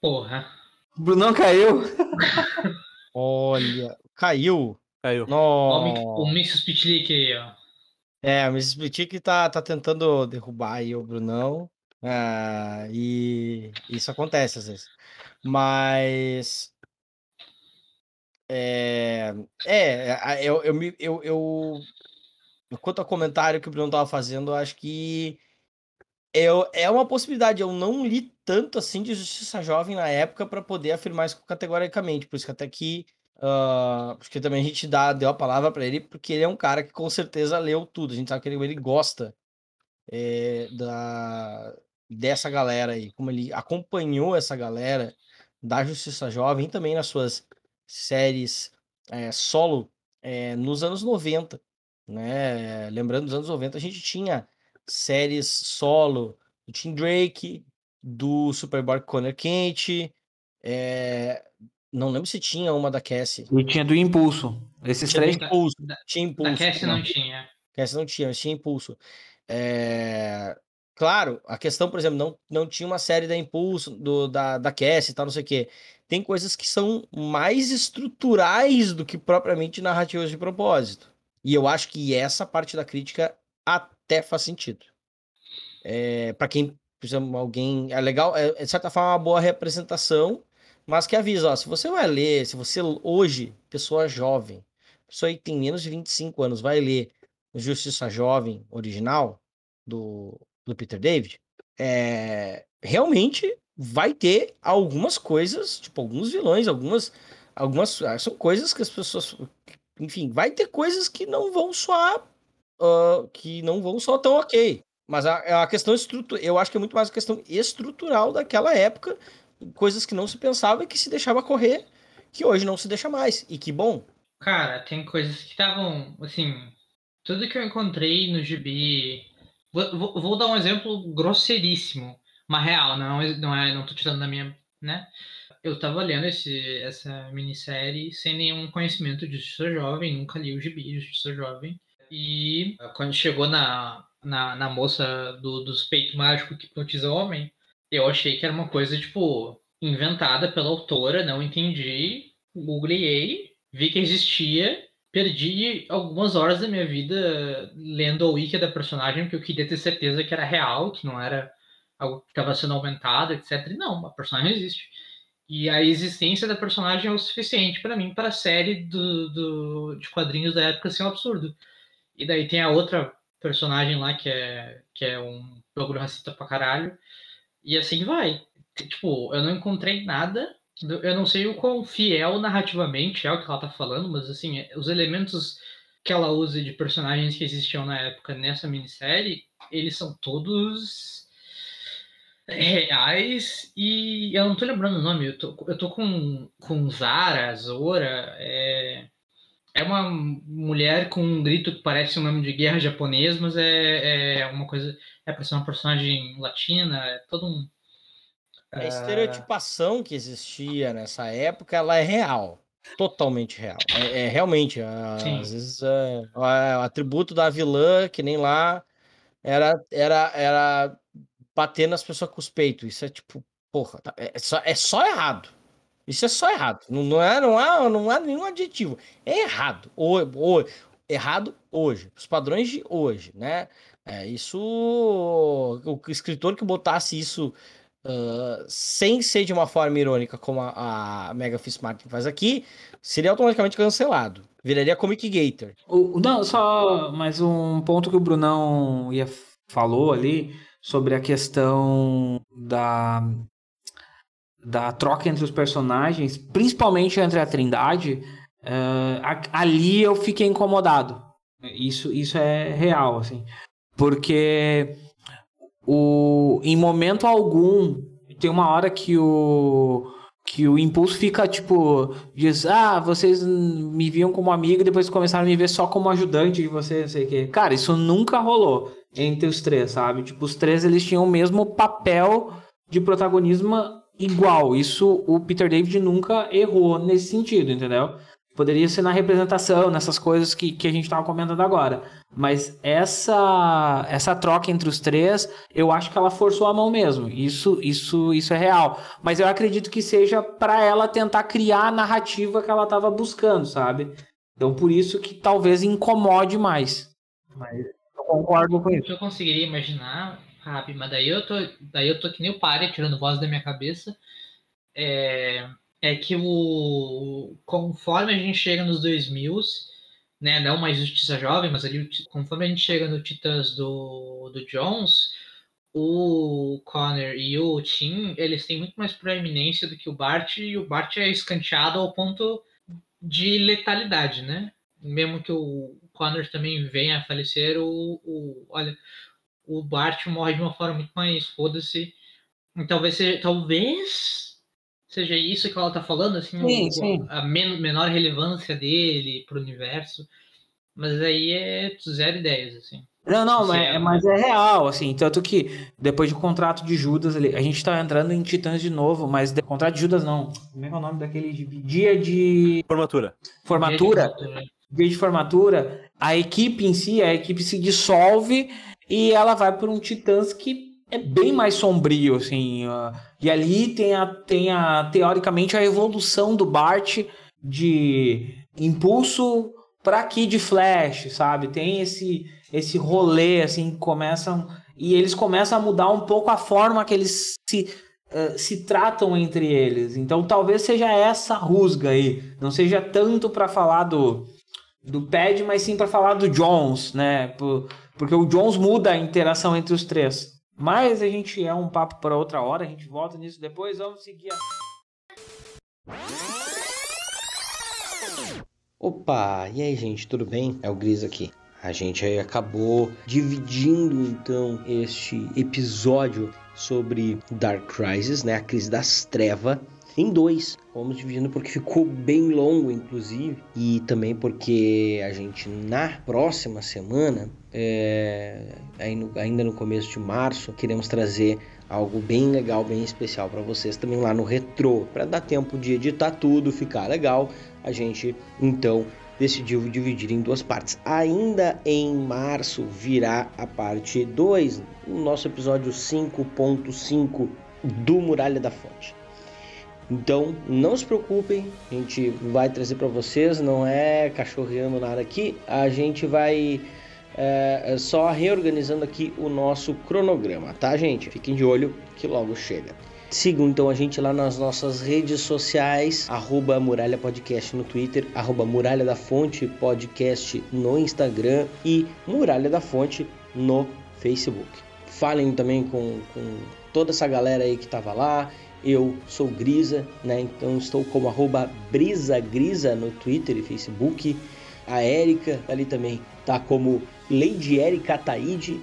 Porra. Brunão caiu. Olha, caiu. Caiu. Nossa. O Mrs. Pitlick aí, ó. É, o Mrs. Pitlick tá, tá tentando derrubar aí o Brunão. Ah, e isso acontece às vezes. Mas. É, é eu, eu, eu, eu, quanto ao comentário que o Bruno estava fazendo, eu acho que é, é uma possibilidade. Eu não li tanto assim de Justiça Jovem na época para poder afirmar isso categoricamente. Por isso que até que. Uh, porque também a gente dá, deu a palavra para ele, porque ele é um cara que com certeza leu tudo. A gente sabe que ele, ele gosta é, da, dessa galera aí, como ele acompanhou essa galera da Justiça Jovem também nas suas séries é, solo é, nos anos 90 né? Lembrando, nos anos 90 a gente tinha séries solo do Tim Drake, do Superboy Connor Kent, é... não lembro se tinha uma da Cassie. E tinha do Impulso. Esses tinha três. Impulso. Da, tinha Impulso. Da Cassie não, não tinha. Cassie não tinha, mas tinha Impulso. É... Claro, a questão, por exemplo, não, não tinha uma série da Impulso, do, da, da Cassie e tal, não sei o quê. Tem coisas que são mais estruturais do que propriamente narrativas de propósito. E eu acho que essa parte da crítica até faz sentido. É, para quem, por exemplo, alguém. É legal, é, de certa forma, uma boa representação, mas que avisa: ó, se você vai ler, se você hoje, pessoa jovem, pessoa que tem menos de 25 anos, vai ler Justiça Jovem original do, do Peter David, é, realmente vai ter algumas coisas, tipo, alguns vilões, algumas. Algumas são coisas que as pessoas enfim, vai ter coisas que não vão soar, uh, que não vão soar tão ok. Mas a, a questão estrutural, eu acho que é muito mais a questão estrutural daquela época, coisas que não se pensava e que se deixava correr, que hoje não se deixa mais. E que bom. Cara, tem coisas que estavam, assim, tudo que eu encontrei no gibi. Vou, vou, vou, dar um exemplo grosseiríssimo, mas real, não, não é, não tô tirando da minha, né? eu tava lendo esse, essa minissérie sem nenhum conhecimento de Justiça Jovem, nunca li o gibi de Justiça Jovem. E quando chegou na, na, na moça do, dos peitos mágicos que hipnotiza o homem, eu achei que era uma coisa, tipo, inventada pela autora, não entendi, googleei, vi que existia, perdi algumas horas da minha vida lendo a wiki da personagem, porque eu queria ter certeza que era real, que não era algo que estava sendo aumentado, etc. E não, a personagem existe. E a existência da personagem é o suficiente para mim para a série do, do, de quadrinhos da época ser um absurdo. E daí tem a outra personagem lá que é, que é um bagulho racista pra caralho. E assim vai. Tipo, eu não encontrei nada. Eu não sei o quão fiel narrativamente é o que ela tá falando, mas assim, os elementos que ela usa de personagens que existiam na época nessa minissérie, eles são todos reais e eu não tô lembrando o nome, eu tô, eu tô com, com Zara, Zora, é, é uma mulher com um grito que parece um nome de guerra japonês, mas é, é uma coisa, é pra ser uma personagem latina, é todo um... A estereotipação que existia nessa época, ela é real. Totalmente real. É, é realmente, às vezes, é, o atributo da vilã, que nem lá, era, era, era bater nas pessoas com os peitos. Isso é tipo, porra, tá, é, só, é só errado. Isso é só errado. Não, não, é, não, há, não há nenhum adjetivo. É errado. Ou, errado hoje, os padrões de hoje, né? É, isso. O escritor que botasse isso uh, sem ser de uma forma irônica, como a, a Mega Fist Martin faz aqui, seria automaticamente cancelado. Viraria Comic Gator. O, não, só mais um ponto que o Brunão ia, falou ali sobre a questão da, da troca entre os personagens, principalmente entre a Trindade. Uh, ali eu fiquei incomodado. Isso, isso é real, assim. Porque o, em momento algum, tem uma hora que o que o impulso fica tipo, diz: "Ah, vocês me viam como amigo depois começaram a me ver só como ajudante de vocês, sei o quê". Cara, isso nunca rolou entre os três, sabe? Tipo, os três eles tinham o mesmo papel de protagonismo igual. Isso o Peter David nunca errou nesse sentido, entendeu? Poderia ser na representação, nessas coisas que, que a gente estava comentando agora. Mas essa essa troca entre os três, eu acho que ela forçou a mão mesmo. Isso isso isso é real. Mas eu acredito que seja para ela tentar criar a narrativa que ela estava buscando, sabe? Então por isso que talvez incomode mais. Mas eu concordo com isso. Eu conseguiria imaginar, Mas daí eu tô, daí eu tô que nem o pare tirando voz da minha cabeça. É, é que o conforme a gente chega nos 2000, né, não mais Justiça Jovem, mas ali conforme a gente chega no Titãs do, do Jones, o Connor e o Tim, eles têm muito mais proeminência do que o Bart, e o Bart é escanteado ao ponto de letalidade, né? Mesmo que o Connor também venha a falecer, o, o olha, o Bart morre de uma forma muito mais foda-se. Talvez, talvez seja isso que ela tá falando, assim, sim, o, sim. a men menor relevância dele pro universo. Mas aí é zero ideias, assim. Não, não, mas é, mas é real, assim, tanto que depois do contrato de Judas, a gente tá entrando em Titãs de novo, mas de, contrato de Judas não. Como é que é o nome daquele dia de formatura? Formatura. Dia de formatura. Dia de formatura, a equipe em si, a equipe se dissolve e ela vai para um Titãs que é bem mais sombrio, assim. Uh, e ali tem a, tem a, teoricamente, a evolução do Bart de impulso para Kid Flash, sabe? Tem esse, esse rolê, assim, começam... E eles começam a mudar um pouco a forma que eles se, uh, se tratam entre eles. Então talvez seja essa rusga aí. Não seja tanto para falar do, do Pad, mas sim para falar do Jones, né? Por, porque o Jones muda a interação entre os três. Mas a gente é um papo para outra hora, a gente volta nisso depois. Vamos seguir. A... Opa, e aí, gente, tudo bem? É o Gris aqui. A gente aí acabou dividindo então este episódio sobre Dark Crisis, né, a crise das trevas, em dois. Vamos dividindo porque ficou bem longo, inclusive, e também porque a gente na próxima semana, é, ainda no começo de março, queremos trazer algo bem legal, bem especial para vocês também lá no Retro, para dar tempo de editar tudo, ficar legal. A gente então decidiu dividir em duas partes. Ainda em março virá a parte 2, o nosso episódio 5.5 do Muralha da Fonte. Então, não se preocupem, a gente vai trazer para vocês, não é cachorreando nada aqui, a gente vai é, só reorganizando aqui o nosso cronograma, tá, gente? Fiquem de olho que logo chega. Sigam então a gente lá nas nossas redes sociais, arroba Muralha Podcast no Twitter, arroba Muralha da Fonte Podcast no Instagram e Muralha da Fonte no Facebook. Falem também com, com toda essa galera aí que tava lá, eu sou Grisa, né? Então estou como arroba Brisa Grisa no Twitter e Facebook. A Érica ali também tá como Lady Erika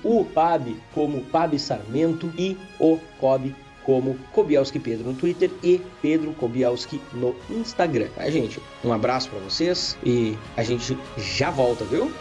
o Pab como Pab Sarmento e o Kobe como Kobielski Pedro no Twitter e Pedro Kobielski no Instagram. Tá, gente? Um abraço para vocês e a gente já volta, viu?